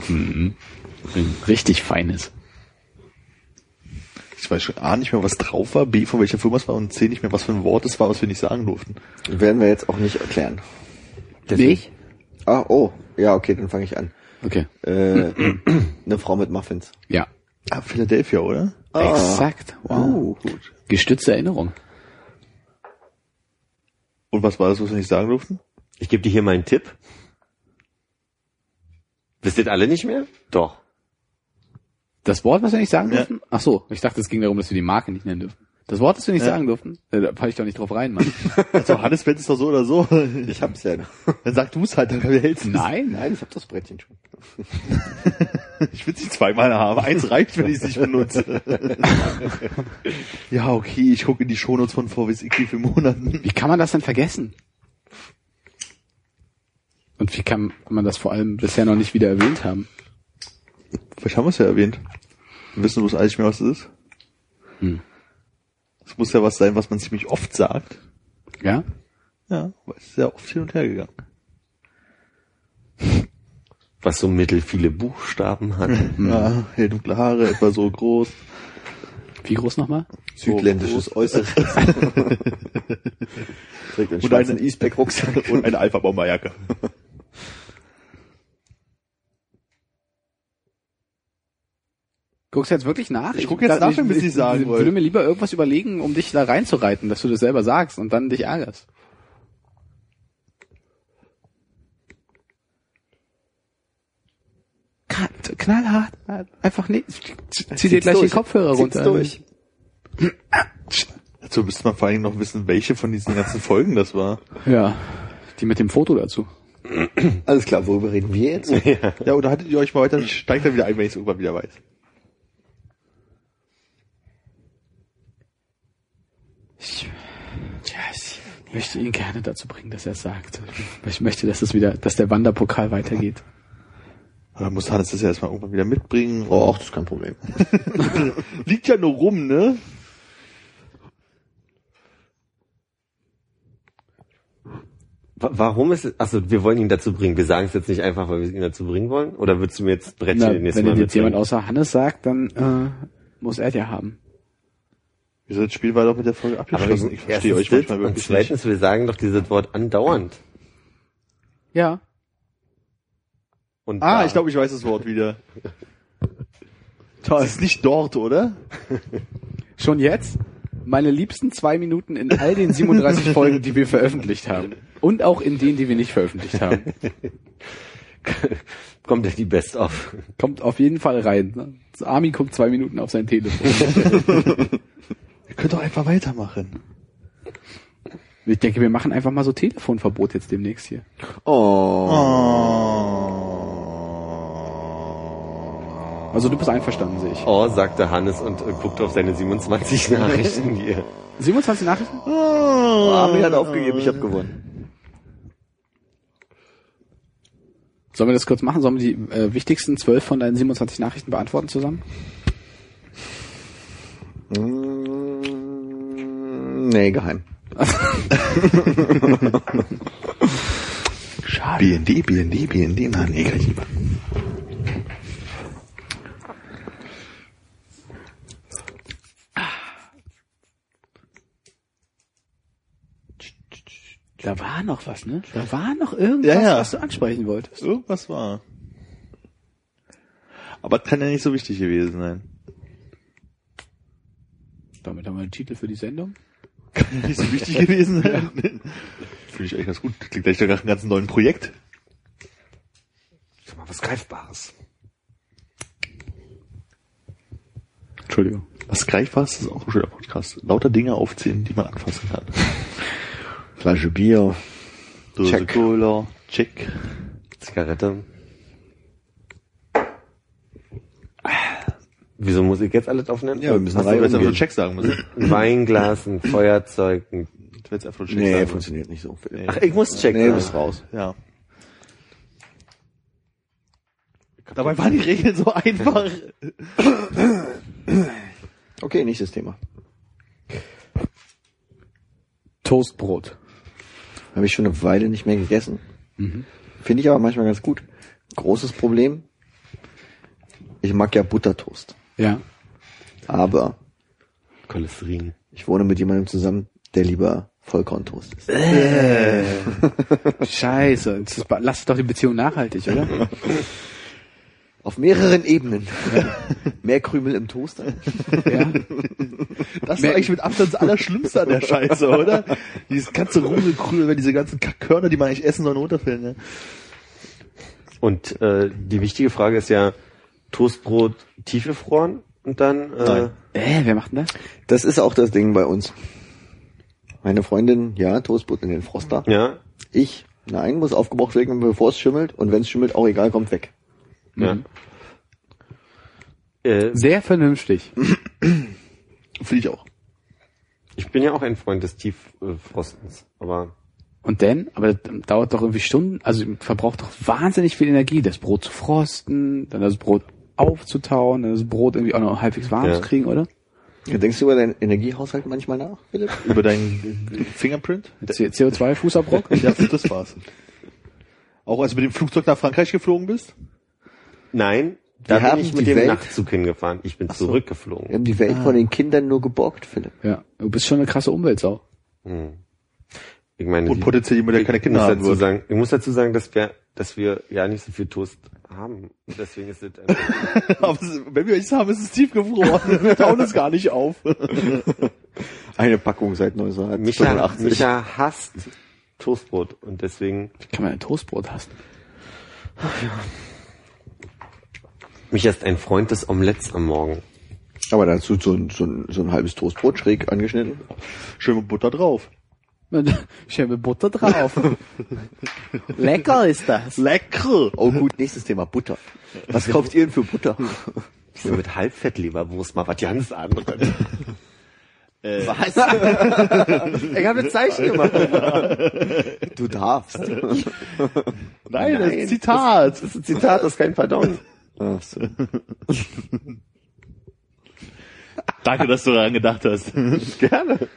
Ein richtig feines. Ich weiß schon A nicht mehr, was drauf war, B von welcher Firma es war und C nicht mehr, was für ein Wort es war, was wir nicht sagen durften. Werden wir jetzt auch nicht erklären. Nicht? Ah, oh, ja, okay, dann fange ich an. Okay. Äh, eine Frau mit Muffins. Ja. Ah, Philadelphia, oder? Exakt. Wow. Oh, gut. Gestützte Erinnerung. Und was war das, was wir nicht sagen durften? Ich gebe dir hier meinen Tipp. Wisst ihr alle nicht mehr? Doch. Das Wort, was wir nicht sagen Ja. dürfen? Ach so, ich dachte, es ging darum, dass wir die Marke nicht nennen dürfen. Das Wort hast du nicht sagen dürfen? Äh, Da falle ich doch nicht drauf rein, Mann. Also Hannes Feld ist doch so oder so. Ich hab's ja. Dann sag du es halt, dann behältst du Nein. Nein, ich hab das Brettchen schon. Ich will es nicht zweimal haben. Eins reicht, wenn ich es nicht benutze. ja, okay, ich gucke in die Shownotes von vor wie viel Monaten. Wie kann man das denn vergessen? Und wie kann man das vor allem bisher noch nicht wieder erwähnt haben? Vielleicht haben wir es ja erwähnt. Wir wissen bloß eigentlich mehr, was es ist. Hm. Es muss ja was sein, was man ziemlich oft sagt. Ja? Ja, weil es ist sehr oft hin und her gegangen. Was so mittel viele Buchstaben hat. Ja, hell dunkle Haare, etwa so groß. Wie groß nochmal? Südländisches Äußeres. Trägt einen Und schwarzen eine- E-Spec-Rucksack. Und eine Alpha-Bomberjacke. Guckst du jetzt wirklich nach? Ich guck jetzt nach, bis ich sagen Ich wollte. würde mir lieber irgendwas überlegen, um dich da reinzureiten, dass du das selber sagst und dann dich ärgerst. Kn- Knallhart. Einfach nicht. Zieh dir gleich den. Kopfhörer runter. durch. Dazu müsste man vor allem noch wissen, welche von diesen ganzen Folgen das war. Ja. Die mit dem Foto dazu. Alles klar, worüber reden wir jetzt? Ja, oder hattet ihr euch mal weiter, ich steige dann wieder ein, wenn ich es irgendwann wieder weiß. Ich, ja, ich möchte ihn gerne dazu bringen, dass er es sagt. Ich möchte, dass es wieder, dass der Wanderpokal weitergeht. Da muss Hannes das ja erstmal irgendwann wieder mitbringen. Oh, ach, das ist kein Problem. Liegt ja nur rum, ne? Wa- Warum ist es, achso, wir wollen ihn dazu bringen. Wir sagen es jetzt nicht einfach, weil wir ihn dazu bringen wollen? Oder würdest du mir jetzt Brettchen Na, nächstes wenn Mal ihn jetzt jemand außer Hannes sagt, dann äh, muss er ja haben. Wieso das Spiel war doch mit der Folge abgeschlossen? Ich verstehe euch manchmal das und wirklich zweitens, wir sagen doch dieses Wort andauernd. Ja. Und Ah, da- ich glaube, ich weiß das Wort wieder. Toll. Es ist nicht dort, oder? Schon jetzt? Meine liebsten zwei Minuten in all den 37 Folgen, die wir veröffentlicht haben. Und auch in denen, die wir nicht veröffentlicht haben. kommt ja die Best of. Kommt auf jeden Fall rein. ne? Armin guckt zwei Minuten auf sein Telefon. Ihr könnt doch einfach weitermachen. Ich denke, wir machen einfach mal so Telefonverbot jetzt demnächst hier. Oh. Also du bist einverstanden, sehe ich. Oh, sagte Hannes und äh, guckte auf seine 27 Nachrichten, die er 27 Nachrichten? Oh, Armin hat aufgegeben, ich habe gewonnen. Sollen wir das kurz machen? Sollen wir die äh, wichtigsten zwölf von deinen 27 Nachrichten beantworten zusammen? Mm, nee, geheim. Schade. BND, BND, BND, Mann, nee, kann ich nicht machen. Da war noch was, ne? Da war noch irgendwas, Ja, ja. was du ansprechen wolltest. Irgendwas war. Aber das kann ja nicht so wichtig gewesen sein. Damit haben wir einen Titel für die Sendung. Kann ja nicht so wichtig gewesen sein. Finde ich eigentlich ganz gut. Klingt gleich nach einem ganz neuen Projekt. Sag mal was Greifbares. Entschuldigung. Was Greifbares ist auch ein schöner Podcast. Lauter Dinge aufzählen, die man anfassen kann. Flasche Bier. Dose Check. Cola, check. Zigarette. Wieso muss ich jetzt alles aufnehmen? Ja, wir müssen Hast du rein jetzt einfach. Check sagen müssen? Ein Weinglas, ein Feuerzeug, ein Du hättest einfach Check Nee, sagen funktioniert nicht so. Ach, ich muss checken. Nee, du bist raus. Ja. Dabei waren die Regeln so einfach. Okay, nächstes Thema. Toastbrot. Habe ich schon eine Weile nicht mehr gegessen. Finde ich aber manchmal ganz gut. Großes Problem. Ich mag ja Buttertoast. Ja. Aber Cholesterin. ich wohne mit jemandem zusammen, der lieber Vollkorntoast ist. Scheiße. Das ist, lass doch die Beziehung nachhaltig, oder? Auf mehreren Ebenen. Mehr Krümel im Toaster. ja. Das ist eigentlich mit Abstand das Allerschlimmste an der Scheiße, oder? Dieses ganze Rudelkrümel, diese ganzen Körner, die man eigentlich essen soll, runterfällen. Ne? Und äh, die wichtige Frage ist ja, Toastbrot tiefgefroren und dann äh, Nein. Äh, wer macht denn das? Das ist auch das Ding bei uns. Meine Freundin, ja, Toastbrot in den Froster. ja, Ich, nein, muss aufgebraucht werden, bevor es schimmelt. Und wenn es schimmelt, auch egal, kommt weg. ja. Mhm. Äh, Sehr vernünftig. Finde ich auch. ich bin ja auch ein Freund des Tieffrostens, aber Und denn, aber das dauert doch irgendwie Stunden, also verbraucht doch wahnsinnig viel Energie, das Brot zu frosten, dann das Brot aufzutauen, das Brot irgendwie auch noch halbwegs warm Ja. zu kriegen, oder? Ja, denkst du über deinen Energiehaushalt manchmal nach, Philipp? Über deinen Fingerprint? C- CO2-Fußabdruck? Ja, das war's. Auch als du mit dem Flugzeug nach Frankreich geflogen bist? nein, da haben bin ich mit dem Welt- Nachtzug hingefahren. Ich bin zurückgeflogen. Wir haben die Welt von den Kindern nur geborgt, Philipp. ja, du bist schon eine krasse Umweltsau. Hm. Ich meine, Und potenziell jemand, der keine Kinder wird. sagen, ich muss dazu sagen, dass wir, dass wir ja nicht so viel Toast haben. Deswegen ist es einfach, Aber wenn wir nichts haben, ist es tiefgefroren. Wir tauen es gar nicht auf. Eine Packung seit Micha, 1985. Micha hasst Toastbrot und deswegen, Wie kann man ein Toastbrot hassen? Micha ist ein Freund des Omelettes am Morgen. Aber dazu so ein, so, ein, so ein halbes Toastbrot schräg angeschnitten. Schön mit Butter drauf. Schön mit Butter drauf. Lecker ist das. Lecker! Oh gut, nächstes Thema, Butter. Was kauft ihr denn für Butter? Ich will mit Halbfettleberwurst mal was ganz anderes. Was? Ich habe ein Zeichen gemacht. Du darfst. Nein, das ist ein Zitat. Das ist ein Zitat, das ist kein Pardon. Ach so. Danke, dass du daran gedacht hast. Gerne.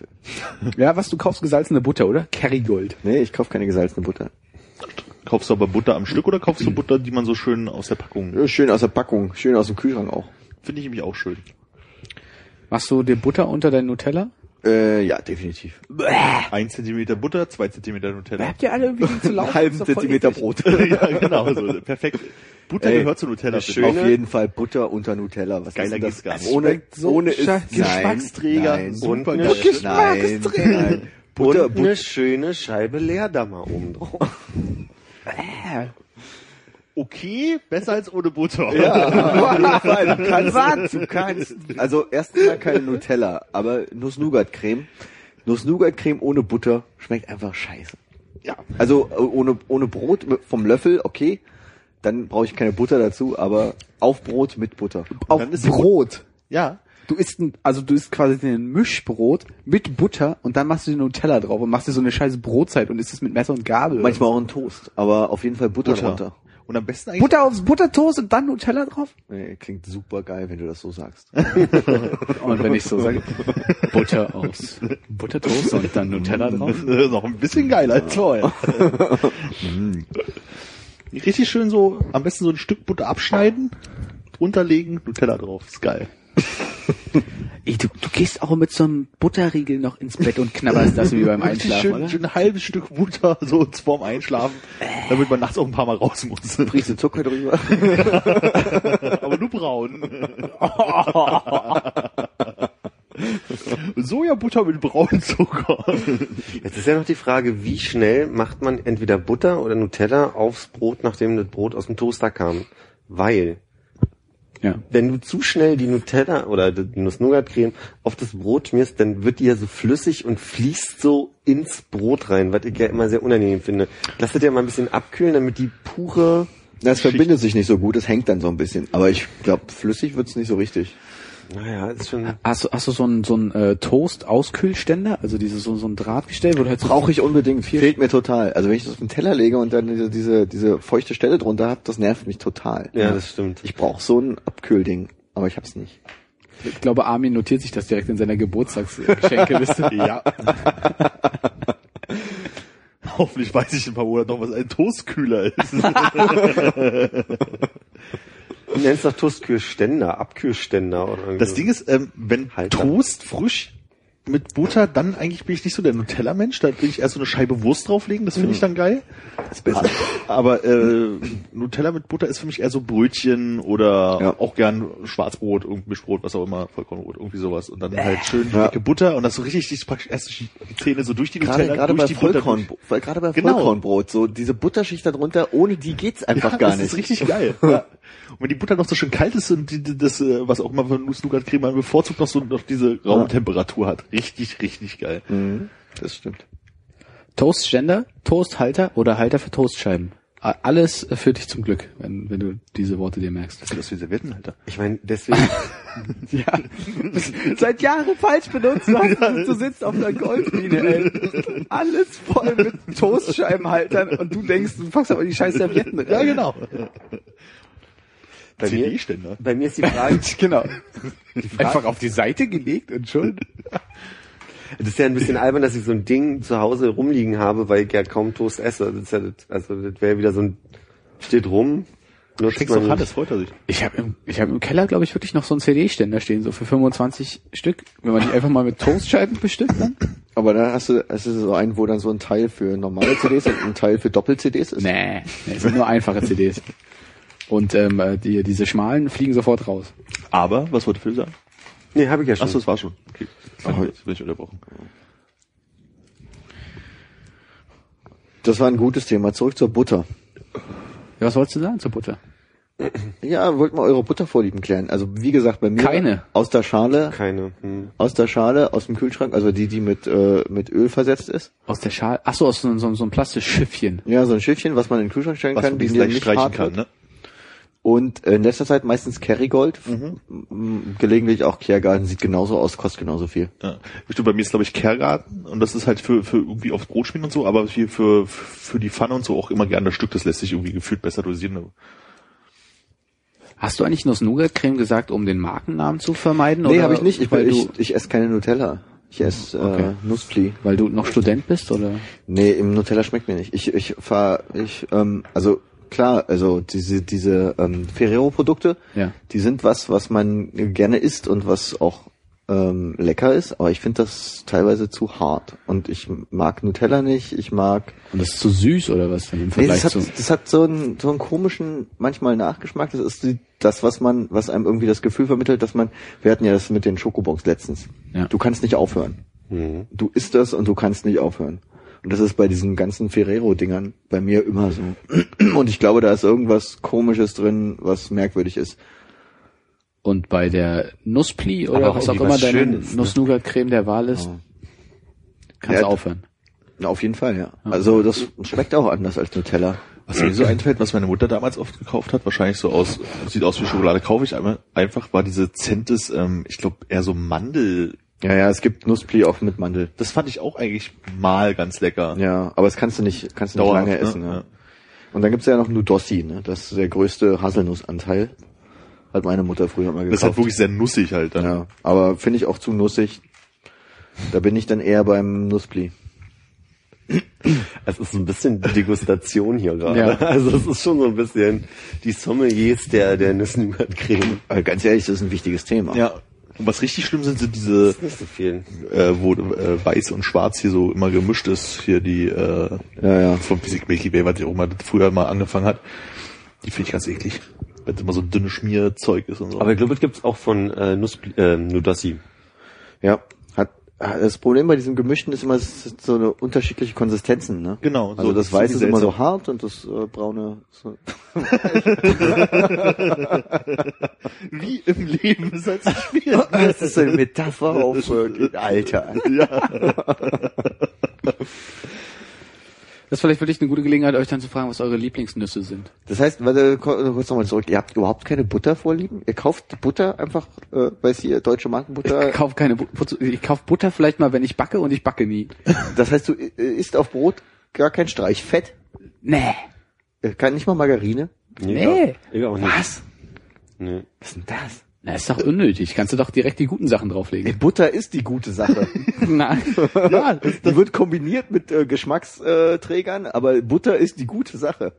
Scheißfilm. Ja, was du kaufst, gesalzene Butter, oder? Kerrygold. Nee, ich kaufe keine gesalzene Butter. Kaufst du aber Butter am Stück oder kaufst du Butter, die man so schön aus der Packung? Ja, Schön aus der Packung, schön aus dem Kühlschrank auch. Finde ich nämlich auch schön. Machst du dir Butter unter dein Nutella? Äh, ja, definitiv. Ein Zentimeter Butter, zwei Zentimeter Nutella. Habt ihr alle irgendwie zu laufen? Halben Zentimeter Brot. ja, genau, so, perfekt. Butter Ey, gehört zu Nutella. das. Schöne- Auf jeden Fall Butter unter Nutella. Was Geiler ist geht's gar das? nicht. Ohne, so ohne ist Geschmacksträger, Nein, super Und eine nein, nein. Butter, und eine schöne Scheibe Leerdammer oben drauf. Okay, besser als ohne Butter. Ja, Fall. Du kannst, du kannst. Also erstmal keine Nutella, aber Nuss-Nougat-Creme. Nuss-Nougat-Creme ohne Butter schmeckt einfach scheiße. Ja. Also ohne, ohne Brot vom Löffel, okay. Dann brauche ich keine Butter dazu, aber auf Brot mit Butter. Auf Dann ist die Brot. Ja. Du isst ein, also du isst quasi ein Mischbrot mit Butter und dann machst du die Nutella drauf und machst dir so eine scheiße Brotzeit und isst es mit Messer und Gabel. Manchmal auch ein Toast, aber auf jeden Fall Butter, Butter. drunter. Und am besten eigentlich Butter aufs Buttertoast und dann Nutella drauf? Nee, klingt super geil, wenn du das so sagst. Und wenn ich so sage, Butter aufs Buttertoast und dann Nutella drauf? noch ein bisschen geiler als vorher. Richtig schön so, am besten so ein Stück Butter abschneiden, drunter legen, Nutella drauf. Ist geil. Ey, du, du gehst auch mit so einem Butterriegel noch ins Bett und knabberst das wie beim Einschlafen, schön, oder? schön ein halbes Stück Butter so vorm Einschlafen, damit man nachts auch ein paar Mal raus muss. Riechst du Zucker drüber? Aber nur braun. Sojabutter mit braunem Zucker. Jetzt ist ja noch die Frage, wie schnell macht man entweder Butter oder Nutella aufs Brot, nachdem das Brot aus dem Toaster kam? Weil, Ja. wenn du zu schnell die Nutella oder die Nuss-Nougat-Creme auf das Brot schmierst, dann wird die ja so flüssig und fließt so ins Brot rein, was ich ja immer sehr unangenehm finde. Lass das ja mal ein bisschen abkühlen, damit die pure Das verbindet sich nicht so gut, es hängt dann so ein bisschen. Aber ich glaube, flüssig wird's nicht so richtig. Naja, ist schon. Hast du, hast du so einen, so einen äh, Toast-Auskühlständer? Also dieses, so, so ein Drahtgestell, wo du halt so Brauche ich unbedingt, fehlt mir total. Also wenn ich das auf den Teller lege und dann diese, diese, diese feuchte Stelle drunter hab, das nervt mich total. Ja, das stimmt. Ich brauche so ein Abkühlding, aber ich hab's nicht. Ich glaube, Armin notiert sich das direkt in seiner Geburtstagsgeschenkeliste. Ja. Hoffentlich weiß ich in ein paar Monaten noch, was ein Toastkühler ist. Du nennst doch Toastkühlständer, Abkühlständer oder irgendwie Das. Ding ist, ähm, wenn Halter. Toast frisch mit Butter, dann eigentlich bin ich nicht so der Nutella-Mensch. Da will ich erst so eine Scheibe Wurst drauflegen, das finde ich dann geil. Das ist besser. Aber äh, Nutella mit Butter ist für mich eher so Brötchen oder Ja. auch gern Schwarzbrot, Mischbrot, was auch immer, Vollkornbrot, irgendwie sowas. Und dann halt schön Ja. dicke Butter und das so richtig, richtig praktisch erst die Zähne so durch die Gerade, Nutella, gerade durch bei die Butter. Vollkornbrot, weil gerade bei Genau. Vollkornbrot, so diese Butterschicht da drunter, ohne die geht's einfach ja, gar das nicht. ist richtig geil. Und wenn die Butter noch so schön kalt ist und die, die, das, äh, was auch immer von Nuss-Nougat-Creme man bevorzugt noch so noch diese Raumtemperatur hat. Richtig, richtig geil. Mhm. Das stimmt. Toastständer, Toasthalter oder Halter für Toastscheiben. Alles führt dich zum Glück, wenn, wenn du diese Worte dir merkst. Das ist wie Serviettenhalter. Ich meine, deswegen, Ja, seit Jahren falsch benutzt. Du, du sitzt auf einer Goldmine, ey. Alles voll mit Toastscheibenhaltern und du denkst, du packst aber die scheiß Servietten rein. Ja, genau. Bei mir, CD-Ständer. bei mir ist die Frage, Genau. Einfach auf die Seite gelegt und schon. das ist ja ein bisschen albern, dass ich so ein Ding zu Hause rumliegen habe, weil ich ja kaum Toast esse. Das ist ja, das, also das wäre wieder so ein, steht rum, nutzt doch nicht. Hannes, freut er sich. Ich habe im, ich hab im Keller, glaube ich, wirklich noch so einen CD-Ständer stehen, so für 25 Stück. Wenn man die einfach mal mit Toastscheiben bestückt dann? Aber dann hast du, es ist so ein, wo dann so ein Teil für normale CDs und ein Teil für Doppel-CDs ist. Nee, nee, es sind nur einfache CDs. Und ähm, äh, die, diese schmalen fliegen sofort raus. Aber, was wollte Phil sagen? Nee, habe ich ja schon. Achso, das war schon. Okay. Oh, jetzt bin ich unterbrochen. Das war ein gutes Thema. Zurück zur Butter. Ja, was wolltest du sagen zur Butter? Ja, wollt mal eure Buttervorlieben klären. Also wie gesagt, bei mir Keine. aus der Schale, Keine. Hm. aus der Schale, aus dem Kühlschrank, also die, die mit äh, mit Öl versetzt ist. Aus der Schale. Ach so, aus so, so, so einem Plastikschiffchen. Ja, so ein Schiffchen, was man in den Kühlschrank stellen Was kann, man die nicht streichen kann, wird. ne? Und äh, in letzter Zeit meistens Kerrygold, M- gelegentlich auch Klärgarten, sieht genauso aus, kostet genauso viel. Ja. Stimmt, bei mir ist glaube ich Kergarten und das ist halt für, für irgendwie aufs Brot schmieren und so, aber hier für, für die Pfanne und so auch immer gerne das Stück, das lässt sich irgendwie gefühlt besser dosieren. Hast du eigentlich Nuss-Nougat-Creme gesagt, um den Markennamen zu vermeiden? Nee, habe ich nicht. Ich, weil ich, du, ich esse keine Nutella. Ich esse äh, Okay. Nussfli. weil du noch Student bist, oder? Nee, im Nutella schmeckt mir nicht. Ich, ich fahr, ich, ähm, also klar, also diese, diese ähm, Ferrero-Produkte, Ja. die sind was, was man gerne isst und was auch ähm, lecker ist, aber ich finde das teilweise zu hart. Und ich mag Nutella nicht, ich mag. Und das ist zu süß, oder was? Im Nee, Vergleich das, hat, zu. das hat so einen, so einen komischen, manchmal Nachgeschmack. Das ist die, das, was man, was einem irgendwie das Gefühl vermittelt, dass man, wir hatten ja das mit den Schokobons letztens. Ja. Du kannst nicht aufhören. Mhm. Du isst das und du kannst nicht aufhören. Und das ist bei diesen ganzen Ferrero-Dingern bei mir immer so. Und ich glaube, da ist irgendwas Komisches drin, was merkwürdig ist. Und bei der Nusspli oder was auch immer was deine ne? Nuss-Nougat-Creme der Wahl ist, kannst Ja, du aufhören. Na, auf jeden Fall, ja. Also das schmeckt auch anders als Nutella. Was mir so einfällt, was meine Mutter damals oft gekauft hat, wahrscheinlich so aus, sieht aus wie Schokolade, kaufe ich einmal, einfach war diese Zentes, ähm, ich glaube eher so Mandel. Ja, ja, es gibt Nusspli auch mit Mandel. Das fand ich auch eigentlich mal ganz lecker. Ja, aber das kannst du nicht, kannst du nicht lange ne? essen. Ja. Ja. Und dann gibt's ja noch Nudossi, ne? Das ist der größte Haselnussanteil. Hat meine Mutter früher mal gekauft. Das ist halt wirklich sehr nussig halt dann. ja, aber finde ich auch zu nussig. Da bin ich dann eher beim Nusspli. Es ist so ein bisschen Degustation hier gerade. Ja. Also es ist schon so ein bisschen die Sommeliers der, der Nuss-Nougat-Creme. Aber ganz ehrlich, das ist ein wichtiges Thema. Ja. Und was richtig schlimm sind, sind diese, so äh, wo äh, weiß und schwarz hier so immer gemischt ist, hier die äh, Ja, ja. vom Physik Milky Way, was ja auch mal früher mal angefangen hat. Die finde ich ganz eklig. Wenn es immer so dünne Schmierzeug ist und so. Aber ich glaube, es gibt's auch von äh, Nuss, äh, Nudossi. Ja. Das Problem bei diesem Gemischten ist immer, so eine unterschiedliche Konsistenzen, ne? Genau, Also so- das Weiße ist immer so hart und das äh, Braune so. wie im Leben ist halt so schwierig. Das ist eine Metapher auf äh, Alter. Das ist vielleicht wirklich eine gute Gelegenheit, euch dann zu fragen, was eure Lieblingsnüsse sind. Das heißt, warte, ko- kurz nochmal zurück. Ihr habt überhaupt keine Buttervorlieben? Ihr kauft Butter einfach, äh, weiß ihr, deutsche Markenbutter? Ich kauf keine Bu- Butter, ich kauf Butter vielleicht mal, wenn ich backe und ich backe nie. Das heißt, du äh, isst auf Brot gar kein Streichfett? Nee. Äh, Kein, nicht mal Margarine? Nee. Ich auch nicht. Was? Nee. Was ist denn das? Na, ist doch unnötig. Kannst du doch direkt die guten Sachen drauflegen. Butter ist die gute Sache. Nein. ja, die wird kombiniert mit äh, Geschmacksträgern, aber Butter ist die gute Sache.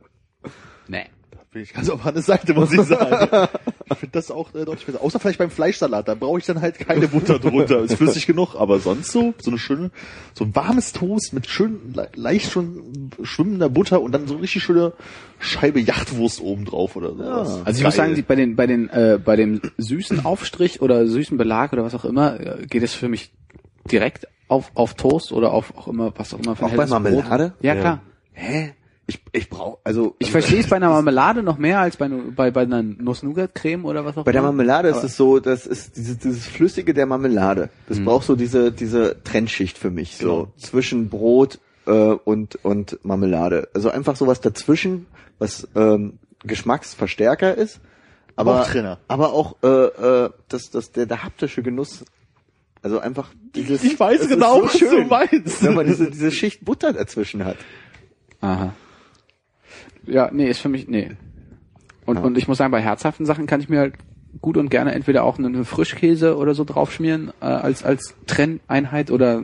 Nee. Bin ich ganz auf Hannes Seite, muss ich sagen. Ich finde das auch äh, deutlich besser. Außer vielleicht beim Fleischsalat, da brauche ich dann halt keine Butter drunter. Ist flüssig genug, aber sonst so, so eine schöne, so ein warmes Toast mit schön le leicht schon schwimmender Butter und dann so eine richtig schöne Scheibe Jachtwurst oben drauf oder so. Also ich muss sagen, bei den bei den äh, bei dem süßen Aufstrich oder süßen Belag oder was auch immer äh, geht es für mich direkt auf auf Toast oder auf auch immer was auch immer für Auch bei helles Brot. Marmelade? Ja, Ja. klar. Hä? Ich, ich brauche, also Ich verstehe es bei einer Marmelade noch mehr als bei, bei, bei einer Nuss-Nougat-Creme oder was auch Bei der immer. Marmelade ist es so, das ist dieses, dieses Flüssige der Marmelade. Das braucht so diese, diese Trennschicht für mich, so Genau. zwischen Brot äh, und, und Marmelade. Also einfach sowas dazwischen, was ähm, Geschmacksverstärker ist, aber, auch aber auch äh, äh, das, das, der, der haptische Genuss. Also einfach dieses. Ich weiß genau, ist was du meinst. Wenn man diese, diese Schicht Butter dazwischen hat. Aha. Ja, nee, ist für mich, nee. Und, und ich muss sagen, bei herzhaften Sachen kann ich mir halt gut und gerne entweder auch einen Frischkäse oder so draufschmieren, äh, als, als Trenneinheit oder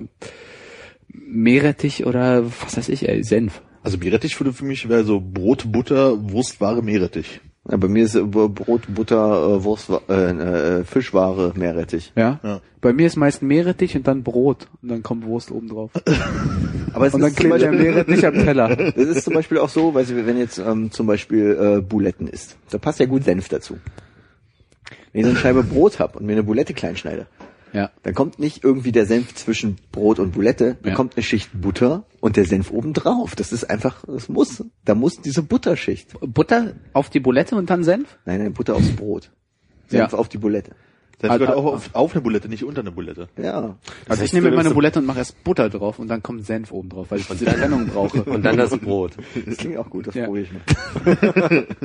Meerrettich oder was weiß ich, ey, Senf. Also Meerrettich würde für mich wäre so Brot, Butter, Wurstware, Meerrettich. Ja, bei mir ist äh, Brot, Butter, äh, Wurst, äh, äh, Fischware, Meerrettich. Ja? Ja. Bei mir ist meist Meerrettich und dann Brot und dann kommt Wurst oben drauf. Aber es Und dann klebt der Meerrettich am Teller. Es ist zum Beispiel auch so, weil Sie, wenn jetzt ähm, zum Beispiel äh, Buletten isst, da passt ja gut Senf dazu. Wenn ich so eine Scheibe Brot hab und mir eine Bulette klein schneide, Ja. dann kommt nicht irgendwie der Senf zwischen Brot und Bulette, dann Ja. kommt eine Schicht Butter und der Senf oben drauf. Das ist einfach, das muss, da muss diese Butterschicht. Butter auf die Bulette und dann Senf? Nein, nein, Butter aufs Brot. Senf Ja. auf die Bulette. Das Ah, gehört auch auf, auf eine Bulette, nicht unter eine Bulette. Ja. Also ich heißt, nehme meine Bulette und mache erst Butter drauf und dann kommt Senf oben drauf, weil ich diese Trennung brauche. Und dann das Brot. Das klingt auch gut, das Ja. probiere ich mal.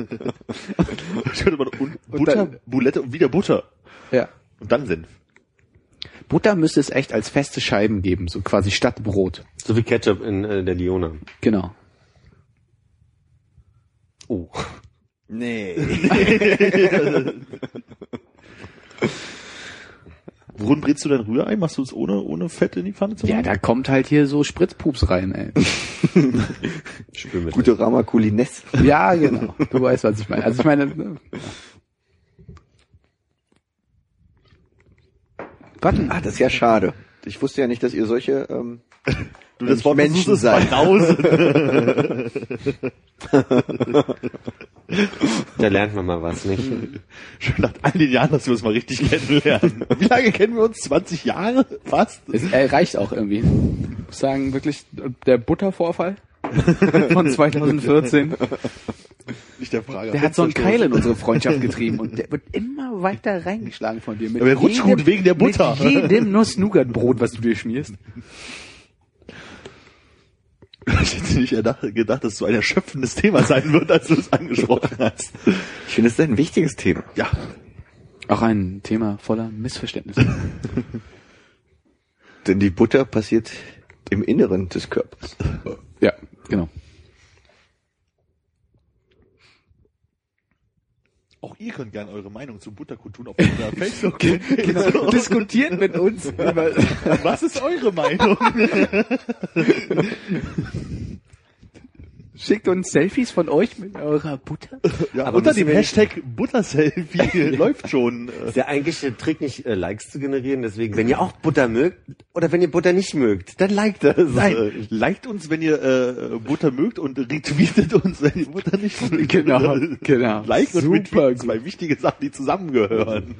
Ich könnte mal un Und Butter, dann- Bulette und wieder Butter. Ja. Und dann Senf. Butter müsste es echt als feste Scheiben geben, so quasi statt Brot. So wie Ketchup in äh, der Liona. Genau. Oh. Nee. Worin brätst du dein Rührei? Machst du es ohne, ohne Fett in die Pfanne zu Ja, machen? da kommt halt hier so Spritzpups rein, ey. Gute Rama Culines. Ja, genau. Du weißt, was ich meine. Also ich meine, Gott, Ah, das ist ja schade. Ich wusste ja nicht, dass ihr solche ähm, du, das Wort Menschen verbrausen. Da lernt man mal was, nicht? Schon nach all den Jahren, dass wir uns mal richtig kennenlernen. Wie lange kennen wir uns? 20 Jahre? Fast? es äh, reicht auch irgendwie. Ich muss sagen, wirklich, der Buttervorfall von 2014, Nicht der Frage. der hat so einen Keil in unsere Freundschaft getrieben und der wird immer weiter reingeschlagen von dir. Mit Aber er rutscht gut wegen der Butter. Mit jedem Nuss-Nougat-Brot, was du dir schmierst. Ich hätte nicht gedacht, gedacht, dass es so ein erschöpfendes Thema sein wird, als du es angesprochen hast. Ich finde, es ist ein wichtiges Thema. Ja. Auch ein Thema voller Missverständnisse. Denn die Butter passiert im Inneren des Körpers. Ja, genau. Auch ihr könnt gerne eure Meinung zu Butterkutun auf unserer Facebook genau. Diskutiert mit uns Was ist eure Meinung? Schickt uns Selfies von euch mit eurer Butter. Ja, Aber unter dem Hashtag Butterselfie läuft schon. Ist der eigentliche Trick nicht, äh, Likes zu generieren. Deswegen, wenn ihr auch Butter mögt, oder wenn ihr Butter nicht mögt, dann liked das. Nein, liked uns, wenn ihr äh, Butter mögt und retweetet uns, wenn ihr Butter nicht mögt. Genau, genau. Like und Super retweeten, gut. zwei wichtige Sachen, die zusammengehören.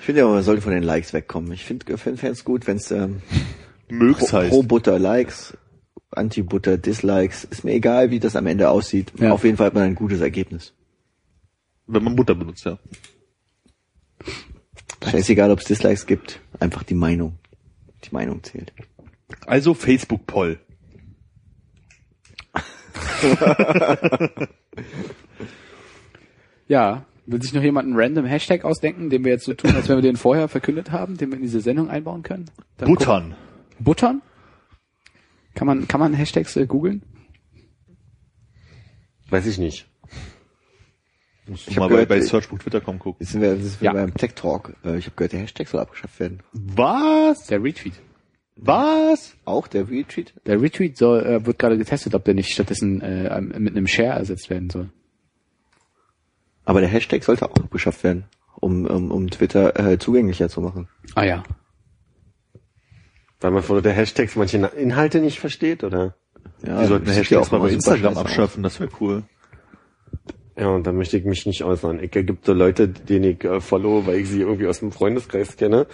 Ich finde ja, man sollte von den Likes wegkommen. Ich finde es gut, wenn es ähm, Mögs pro, heißt. pro Butter Likes, Anti-Butter Dislikes. Ist mir egal, wie das am Ende aussieht. Ja. Auf jeden Fall hat man ein gutes Ergebnis. wenn man Butter benutzt, ja. Scheißegal, ob es Dislikes gibt. Einfach die Meinung. Die Meinung zählt. Also Facebook-Poll. Ja, will sich noch jemand einen random Hashtag ausdenken, den wir jetzt so tun, als wenn wir den vorher verkündet haben, den wir in diese Sendung einbauen können? Dann Buttern. gucken- Buttern? Kann man, kann man Hashtags äh, googeln? Weiß ich nicht. Musst Ich du mal bei, gehört, bei ich- search.twitter.com gucken. Jetzt sind wir, jetzt sind wir Ja. beim Tech Talk. Äh, ich habe gehört, der Hashtag soll abgeschafft werden. Was? Der Retweet. Was? Auch der Retweet? Der Retweet soll, äh, wird gerade getestet, ob der nicht stattdessen äh, mit einem Share ersetzt werden soll. Aber der Hashtag sollte auch abgeschafft werden, um, um, um Twitter äh, zugänglicher zu machen. Ah ja. Weil man vor der Hashtags manche Inhalte nicht versteht, oder? Ja, Die sollten ja Hashtags auch mal bei Instagram abschaffen, das wäre cool. Ja, und da möchte ich mich nicht äußern. Ich gibt so Leute, denen ich äh, follow, weil ich sie irgendwie aus dem Freundeskreis kenne,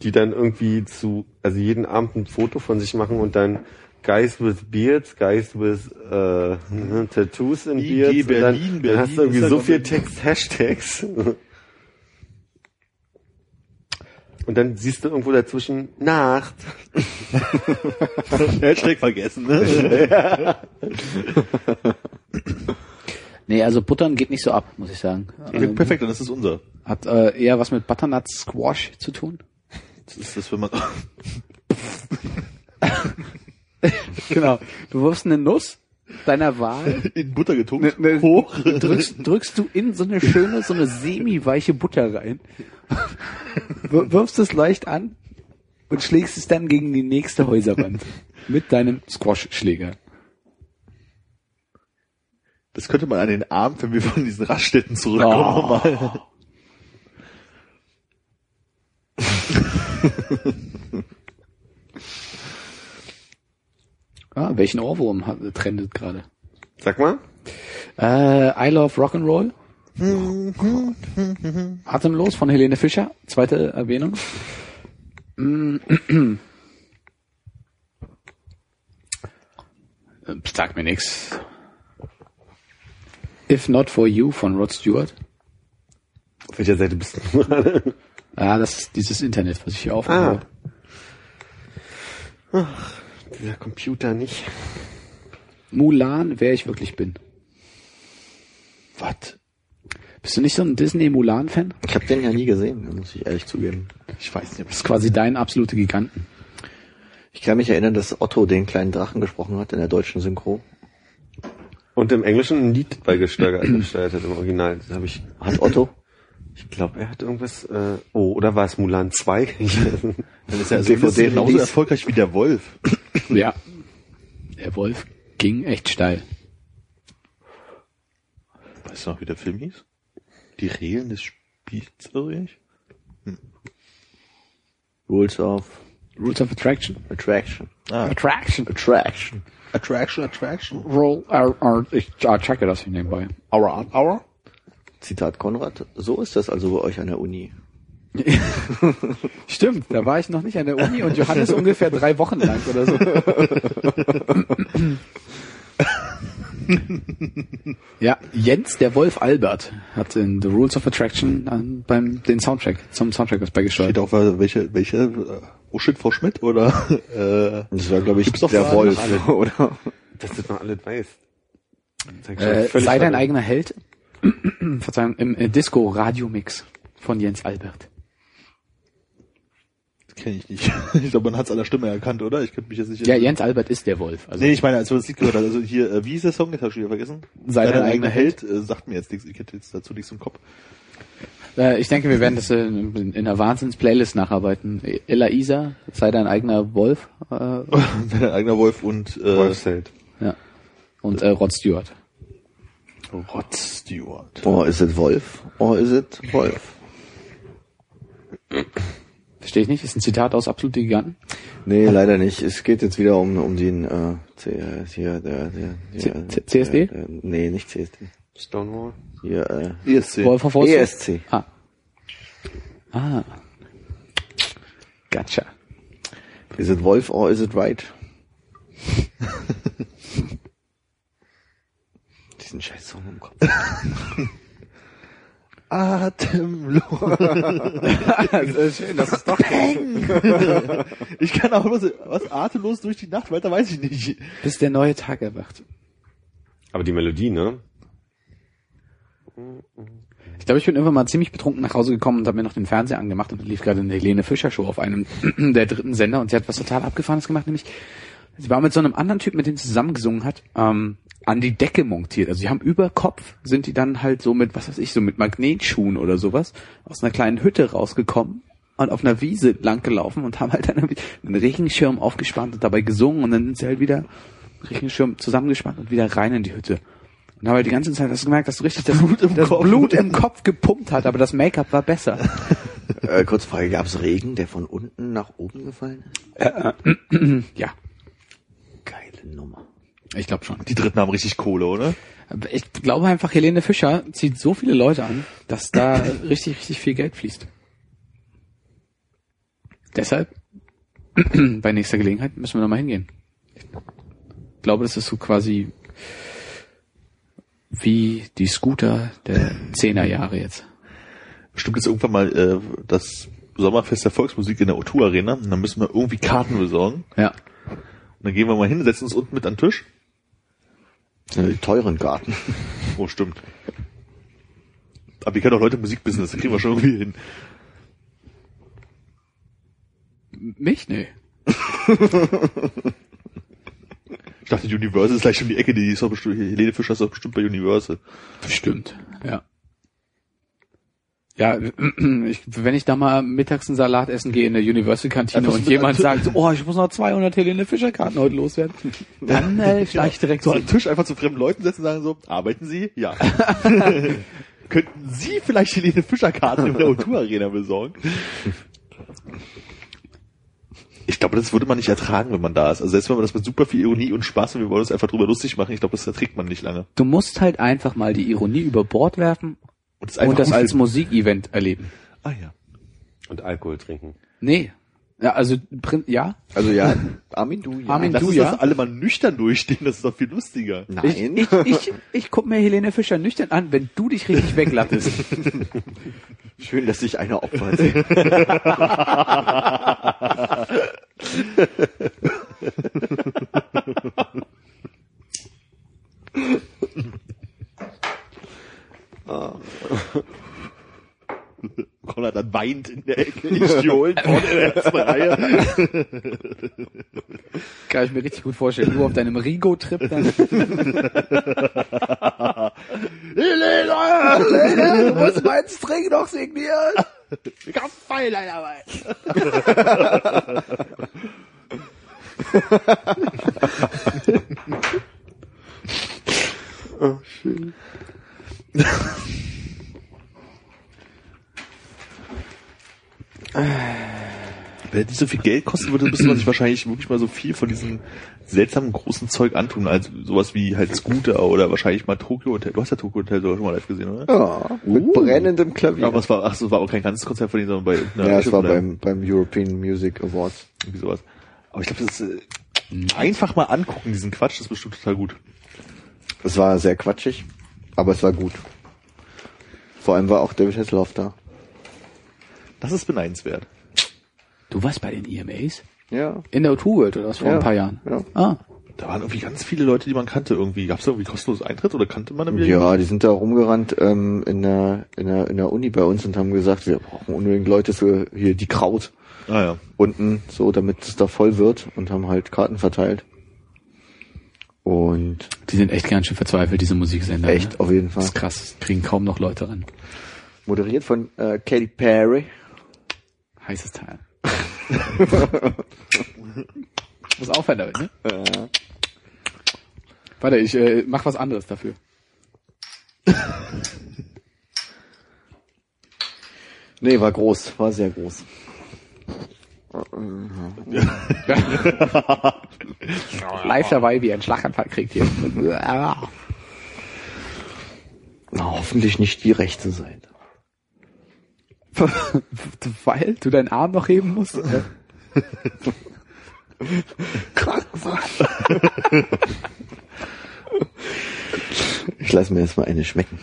die dann irgendwie zu, also jeden Abend ein Foto von sich machen und dann Guys with Beards, Guys with äh, Tattoos in IG Beards. und Berlin, dann, Berlin dann hast du irgendwie so viel Text, Hashtags. Und dann siehst du irgendwo dazwischen Nacht. Hashtag vergessen, ne? Nee, also Buttern geht nicht so ab, muss ich sagen. Ja, Ähm, Perfekt, dann ist es unser. Hat äh, eher was mit Butternut Squash zu tun. Das ist das, wenn man, Genau. Du wirfst eine Nuss deiner Wahl, in Butter getunkt, Ne- ne- hoch. drückst, drückst du in so eine schöne, so eine semi-weiche Butter rein, wir- wirfst es leicht an und schlägst es dann gegen die nächste Häuserwand mit deinem Squash-Schläger. Das könnte man an den Abend, wenn wir von diesen Raststätten zurückkommen, Oh. mal. Ah, welchen Ohrwurm hat, trendet gerade? Sag mal. Äh, I Love Rock'n'Roll. Atemlos von Helene Fischer. Zweite Erwähnung. Mm. Äh, Sagt mir nix. If Not For You von Rod Stewart. Auf welcher Seite bist du gerade? Ah, das ist dieses Internet, was ich hier aufmache. Ah. Dieser Computer nicht. Mulan, wer ich wirklich bin. Was? Bist du nicht so ein Disney-Mulan-Fan? Ich habe den ja nie gesehen, muss ich ehrlich zugeben. Ich weiß nicht, ob Das ist quasi dein absolute Giganten. Ich kann mich erinnern, dass Otto den kleinen Drachen gesprochen hat in der deutschen Synchro. Und im Englischen ein Lied beigesteuert gesteuert hat im Original. Das habe ich. Hat Otto? Ich glaube, er hat irgendwas. Äh, oh, oder war es Mulan 2? Dann ist er also DVD genauso erfolgreich wie der Wolf. Ja. Der Wolf ging echt steil. Weißt du noch, wie der Film hieß? Die Regeln des Spiels, oder ich? Rules of Rules of Attraction. Attraction. Ah, Attraction. Attraction. Attraction, Attraction. Roll, uh, uh, ich checke das hier nebenbei. Hour, hour. Zitat Konrad. So ist das also bei euch an der Uni. Stimmt, da war ich noch nicht an der Uni und Johannes ungefähr drei Wochen lang oder so. ja, Jens, der Wolf Albert, hat in The Rules of Attraction ähm, beim den Soundtrack, zum Soundtrack was beigesteuert. Steht auch, äh, welche, welche, äh, oh shit, Frau Schmidt, oder, äh, Das war, glaube ich, der Wolf, allem. oder? Dass du das noch alles weißt. Äh, sei dein eigener Held. Verzeihung, im äh, Disco Radio Mix von Jens Albert. Kenne ich nicht. Ich glaube, man hat es an der Stimme erkannt, oder? Ich könnte mich jetzt nicht... Ja, Jens Albert ist der Wolf. Also Nee, ich meine, als wir das Lied gehört haben, also hier, äh, wie ist der Song? Jetzt habe ich wieder vergessen. Sei dein eigener Held, äh, sagt mir jetzt nichts, ich hätte jetzt dazu nichts im Kopf. Äh, ich denke, wir werden das äh, in, in einer Wahnsinns-Playlist nacharbeiten. Ella Isa, sei dein eigener Wolf. Äh, Dein eigener Wolf und, äh, Wolfsheld. ja. Und äh, Rod Stewart. Rod Stewart. Or is it Wolf? Or is it Wolf? Verstehe ich nicht? Ist ein Zitat aus Absolute Giganten. Nee, leider nicht. Es geht jetzt wieder um, um den, äh, C, hier, der, der, der, C- CSD? Der, der, nee, nicht CSD. Stonewall. Hier, äh, ESC. Wolf of? ESC. Ah. Ah. Gotcha. Is it Wolf or is it right? Diesen scheiß Song im Kopf. Atemlos. das ist schön, das ist doch ich kann auch was, was atemlos durch die Nacht, weiter weiß ich nicht. bis der neue Tag erwacht. Aber die Melodie, ne? Ich glaube, ich bin irgendwann mal ziemlich betrunken nach Hause gekommen und habe mir noch den Fernseher angemacht und lief gerade eine Helene Fischer Show auf einem der dritten Sender und sie hat was total abgefahrenes gemacht, nämlich sie war mit so einem anderen Typ, mit dem sie zusammengesungen hat, ähm, an die Decke montiert. Also sie haben über Kopf sind die dann halt so mit, was weiß ich, so mit Magnetschuhen oder sowas aus einer kleinen Hütte rausgekommen und auf einer Wiese lang gelaufen und haben halt einen, einen Regenschirm aufgespannt und dabei gesungen und dann sind sie halt wieder Regenschirm zusammengespannt und wieder rein in die Hütte. Und habe halt die ganze Zeit hast du gemerkt, dass du richtig das Blut im, das Kopf. Blut im Kopf gepumpt hat, aber das Make-up war besser. Äh, kurze Frage, gab's Regen, der von unten nach oben gefallen ist? ja, Geile Nummer. ich glaube schon. Die Dritten haben richtig Kohle, oder? Ich glaube einfach, Helene Fischer zieht so viele Leute an, dass da richtig, richtig viel Geld fließt. Deshalb, bei nächster Gelegenheit müssen wir nochmal hingehen. glaube, das ist so quasi wie die Scooter der Zehnerjahre jetzt. Bestimmt jetzt irgendwann mal äh, das Sommerfest der Volksmusik in der O2 Arena und dann müssen wir irgendwie Karten besorgen. Ja. Dann gehen wir mal hin, setzen uns unten mit an den Tisch. Die teuren Garten. Oh, stimmt. Aber wir kennen doch Leute im Musikbusiness, das kriegen wir schon irgendwie hin. Mich? Nee. Ich dachte, Universal ist gleich schon die Ecke, die ist doch bestimmt, Helene Fischer ist doch bestimmt bei Universal. Bestimmt, ja. Ja, ich, wenn ich da mal mittags einen Salat essen gehe in der Universal-Kantine Ja, und jemand sagt, oh, ich muss noch 200 Helene Fischer-Karten heute loswerden, dann äh, vielleicht direkt So so. an den Tisch einfach zu fremden Leuten setzen und sagen so, arbeiten Sie? Ja. Könnten Sie vielleicht Helene Fischer Karten in der O2 Arena besorgen? Ich glaube, das würde man nicht ertragen, wenn man da ist. Also selbst wenn man das mit super viel Ironie und Spaß und wir wollen uns einfach drüber lustig machen, ich glaube, das erträgt man nicht lange. Du musst halt einfach mal die Ironie über Bord werfen Und das, und das als. Musikevent erleben. Ah ja. Und Alkohol trinken. Nee. Ja, also, ja. Also ja, Armin, du ja. Armin, Lass du uns ja. das alle mal nüchtern durchstehen, das ist doch viel lustiger. Nein. Ich, ich, ich, ich guck mir Helene Fischer nüchtern an, wenn du dich richtig weglattest. Schön, dass sich einer opfert. Konrad dann weint in der Ecke, ich die holen vorne in der ersten Reihe. Kann ich mir richtig gut vorstellen. Du auf deinem Rigo-Trip dann. Helene! Helene, du musst meinen String noch signieren. Ich hab Pfeil an der Wein. Wenn das nicht so viel Geld kosten würde, müsste man sich wahrscheinlich wirklich mal so viel von diesem seltsamen großen Zeug antun, als sowas wie halt Scooter oder wahrscheinlich mal Tokyo Hotel. Du hast ja Tokyo Hotel sogar schon mal live gesehen, oder? Ja, mit brennendem Klavier. Aber es war, ach, es war auch kein ganzes Konzert von denen, sondern bei irgendeiner ja, es war oder beim, beim European Music Awards. irgendwie sowas. Aber ich glaube, das ist äh, einfach mal angucken, diesen Quatsch, das ist bestimmt total gut. Es war sehr quatschig, aber es war gut. Vor allem war auch David Hasselhoff da. Das ist beneidenswert. Du warst bei den EMAs? Ja. In der O2 World oder was vor Ja. ein paar Jahren? Ja. Ah. Da waren irgendwie ganz viele Leute, die man kannte irgendwie. Gab es da irgendwie kostenlos Eintritt oder kannte man irgendwie? Ja, die sind da rumgerannt ähm, in, der, in, der, in der Uni bei uns und haben gesagt, wir brauchen unbedingt Leute für hier die Kraut Ah ja. unten, so damit es da voll wird und haben halt Karten verteilt. Und Die sind echt ganz schön verzweifelt, diese Musiksender. echt, Ne? auf jeden Fall. Das ist krass. Kriegen kaum noch Leute ran. Moderiert von äh, Katy Perry. Heißes Teil. Muss aufhören damit, ne? Äh, Warte, ich äh, mach was anderes dafür. nee, war groß, war sehr groß. Live dabei, wie er einen Schlaganfall kriegt hier. Na, hoffentlich nicht die rechte Seite. Weil du deinen Arm noch heben musst. Krank war. ich lasse mir jetzt mal eine schmecken.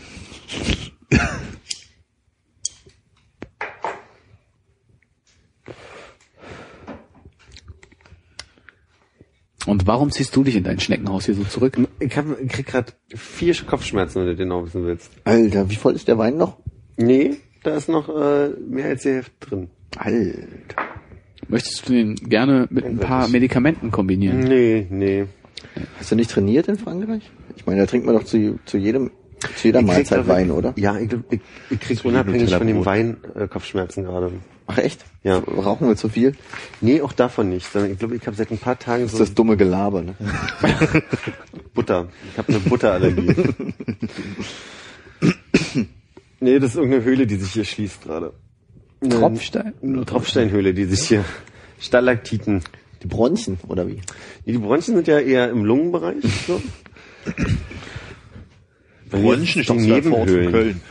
Und warum ziehst du dich in dein Schneckenhaus hier so zurück? Ich, hab, ich krieg gerade vier Kopfschmerzen, wenn du den noch wissen willst. Alter, wie voll ist der Wein noch? Nee, da ist noch äh, mehr als die Hälfte drin. Alter. Möchtest du den gerne mit ein paar Medikamenten kombinieren? Nee, nee. Hast du nicht trainiert in Frankreich? Ich meine, da trinkt man doch zu, zu jedem, jeder Ich Mahlzeit ich- Wein, oder? Ja, ich, ich, ich krieg unabhängig von dem. Wein äh, Kopfschmerzen gerade. Ach echt? Ja. Rauchen wir zu viel? Nee, auch davon nicht. sondern Ich glaube, ich habe seit ein paar Tagen Das so ist das dumme Gelaber, ne? Butter. Ich habe eine Butterallergie. nee, das ist irgendeine Höhle, die sich hier schließt gerade. Tropfstein? Eine Tropfsteinhöhle, die sich hier Stalaktiten. Die Bronchen, oder wie? Nee, Die Bronchien sind ja eher im Lungenbereich. So. Bei Bronchen, ist von Nebenhöhlen. Köln.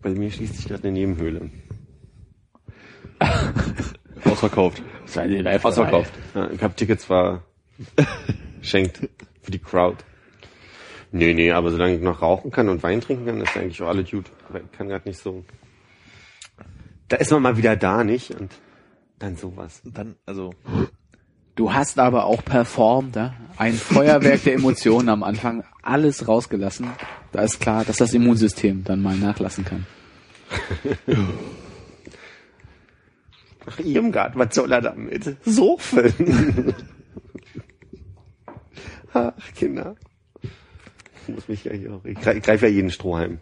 Bei mir schließt sich gerade eine Nebenhöhle. Ausverkauft. Seid ihr live Ausverkauft. Ja, ich habe Tickets war schenkt. Für die Crowd. Nee, nee, aber solange ich noch rauchen kann und Wein trinken kann, ist eigentlich auch alles gut. Aber ich kann gerade nicht so. Da ist man mal wieder da, nicht? Und dann sowas. Und dann, also, Du hast aber auch performt, ja? ein Feuerwerk der Emotionen am Anfang, alles rausgelassen. Da ist klar, dass das Immunsystem dann mal nachlassen kann. Ach, Irmgard, was soll er damit? Sofen. Ach, Kinder. Ich muss mich ja hier auch, ich greif, ich greif ja jeden Strohhalm.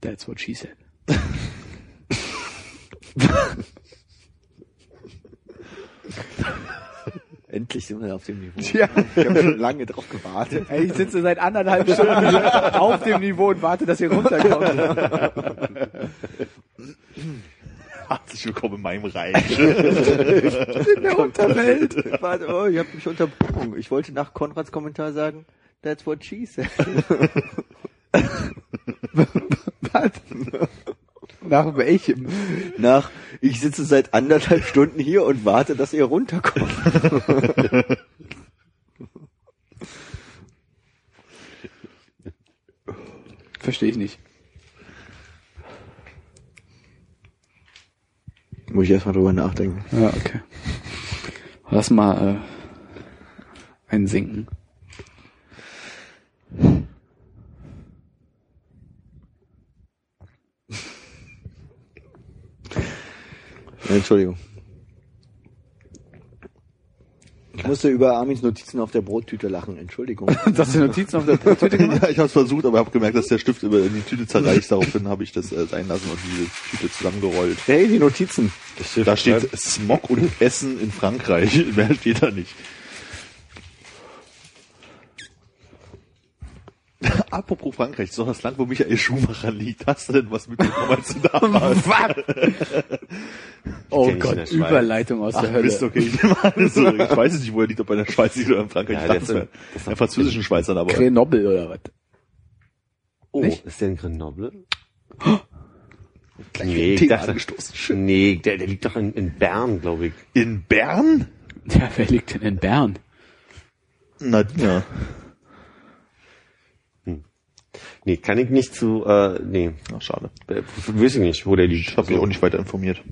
That's what she said. Endlich sind wir auf dem Niveau. Ja. Ich habe schon lange drauf gewartet. Ey, ich sitze seit anderthalb Stunden hier auf dem Niveau und warte, dass ihr runterkommt. herzlich willkommen in meinem Reich. In der Unterwelt. Warte, oh, ich habe mich unterbrochen. Ich wollte nach Konrads Kommentar sagen, that's what she said. Was? Nach welchem? Nach, ich sitze seit anderthalb Stunden hier und warte, dass ihr runterkommt. Verstehe ich nicht. Muss ich erstmal drüber nachdenken. Ja, okay. Lass mal äh, einen Entschuldigung. Ich musste über Armins Notizen auf der Brottüte lachen. Entschuldigung. Dass die Notizen auf der Tüte gemacht ja, ich habe es versucht, aber habe gemerkt, dass der Stift über die Tüte zerreißt. Daraufhin habe ich das äh, sein lassen und diese Tüte zusammengerollt. Hey, die Notizen. Da steht Smog und Essen in Frankreich. Mehr steht da nicht. Apropos Frankreich, das ist doch das Land, wo Michael Schumacher liegt. Hast du denn was mitbekommen, als du da warst? Oh der Gott, Schweiz. Überleitung aus Ach, der Hölle. Mist, okay. Ich, ich weiß es nicht, wo er liegt, ob er in der Schweiz liegt oder in Frankreich. Ja, ich der dachte, in- in französischen Schweizern, aber Grenoble oder was? Oh, Nicht? ist der in Grenoble? gleich Nee, ich dachte, angestoßen. Nee, der, der liegt doch in, in Bern, glaube ich. In Bern? Ja, wer liegt denn in Bern? Nadina. Nee, kann ich nicht zu, äh, nee, Ach, schade. äh, weiß ich nicht, wo der liegt. Ich habe mich auch nicht weiter informiert.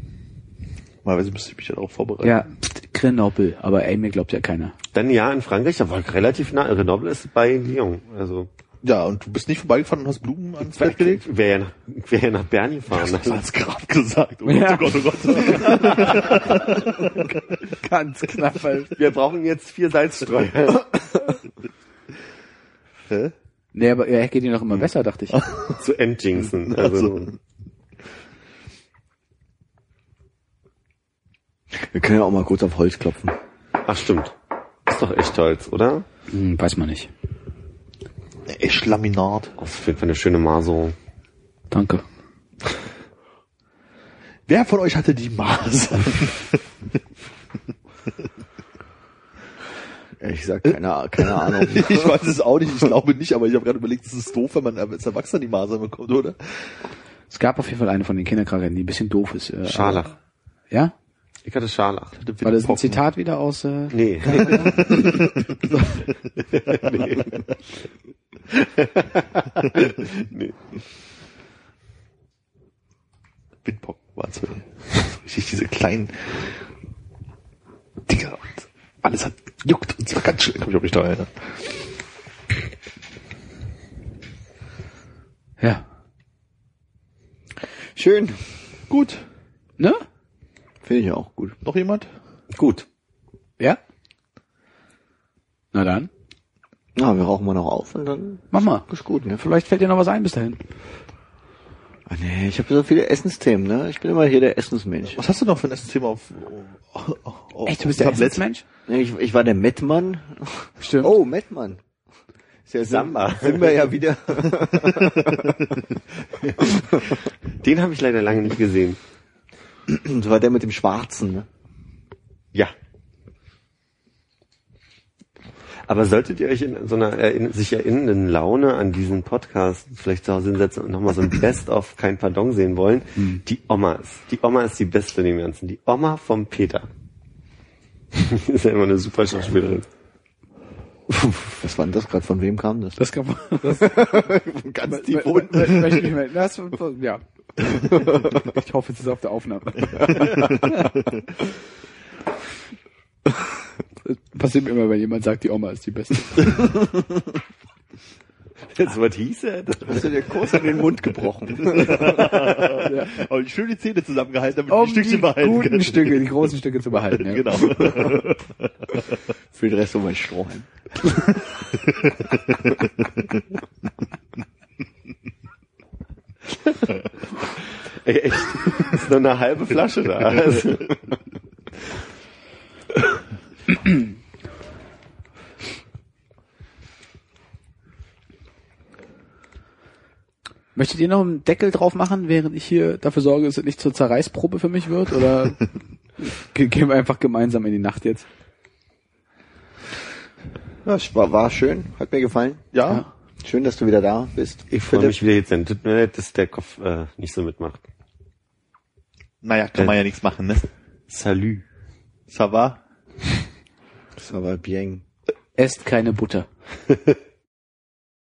Normalerweise müsste ich mich darauf vorbereiten. Ja, pst, Grenoble, aber ey, mir glaubt ja keiner. Dann ja, in Frankreich, da war ich relativ nah. Grenoble ist bei Lyon, also. Ja, und du bist nicht vorbeigefahren und hast Blumen ans Bett gelegt? Wäre ja nach, wär ja nach Bern gefahren. Das hat's gerade gesagt. Oh Ja. Gott, oh Gott, oh Gott. Ganz knapp. Wir brauchen jetzt vier Salzstreuer Hä? Nee, aber er geht ihm noch immer besser, dachte ich. zu Entjingsen. Also, Also, Wir können ja auch mal kurz auf Holz klopfen. ach stimmt. Ist doch echt Holz, oder? Hm, weiß man nicht. echt Laminat. Auf jeden Fall eine schöne Maserung. Danke. Wer von euch hatte die Masern? Ich sag keine, keine Ahnung. ich weiß es auch nicht, ich glaube nicht, aber ich habe gerade überlegt, es ist doof, wenn man als Erwachsener die Masern bekommt, oder? Es gab auf jeden Fall eine von den Kinderkrankheiten, die ein bisschen doof ist. Äh, Scharlach. aber- Ja? Ich hatte Scharlach. War das ein Zitat wieder aus... Äh, Nee. nee. Windpocken waren es. Richtig diese kleinen Dinger und alles hat juckt und zwar ganz schön, kann ich mich da erinnern. ja. Schön. Gut. Ne? Finde ich auch gut. Noch jemand? Gut. Ja? Na dann, Na, wir rauchen mal noch auf und dann mach mal. ist gut. Ne? Vielleicht fällt dir noch was ein bis dahin. Ah, nee, ich habe so viele Essensthemen, ne? Ich bin immer hier der Essensmensch. Was hast du noch für ein Essensthema auf, auf Echt, du bist der Tablett? Essensmensch? Nee, ich, ich war der Mettmann. Stimmt. Oh, Mettmann. Ist ja Samba. Sind, sind wir ja wieder. Den habe ich leider lange nicht gesehen. Das war der mit dem Schwarzen, ne? Ja. Aber solltet ihr euch in so einer erinn sich erinnernden Laune an diesen Podcast vielleicht zu Hause hinsetzen und nochmal so ein Best of kein Pardon sehen wollen, die Oma ist. Die Oma ist die beste in dem Ganzen. Die Oma vom Peter. ist ja immer eine super Schauspielerin. Was war denn das gerade? Von wem kam das? Das man. Das, Ganz tief unten. Möchte ich. Das, ja. Ich hoffe, es ist auf der Aufnahme. Das passiert mir immer, wenn jemand sagt, die Oma ist die Beste. Jetzt, was hieß er? Hast du dir kurz in den Mund gebrochen? Aber schön die Zähne zusammengehalten, damit Um die Stückchen die behalten guten können. Stücke, die großen Stücke zu behalten. Ja. Genau. Für den Rest um mein Strohhalm. Ey, echt, ist nur eine halbe Flasche da. Also, Möchtet ihr noch einen Deckel drauf machen, während ich hier dafür sorge, dass es nicht zur Zerreißprobe für mich wird? Oder ge- gehen wir einfach gemeinsam in die Nacht jetzt? Ja, es war, war schön, hat mir gefallen. Ja. Schön, dass du wieder da bist. ich freue mich wieder jetzt. Tut mir leid, dass der Kopf äh, nicht so mitmacht. Naja, kann man ja nichts machen, ne? Salü. Ça va? Aber bien. Esst keine Butter.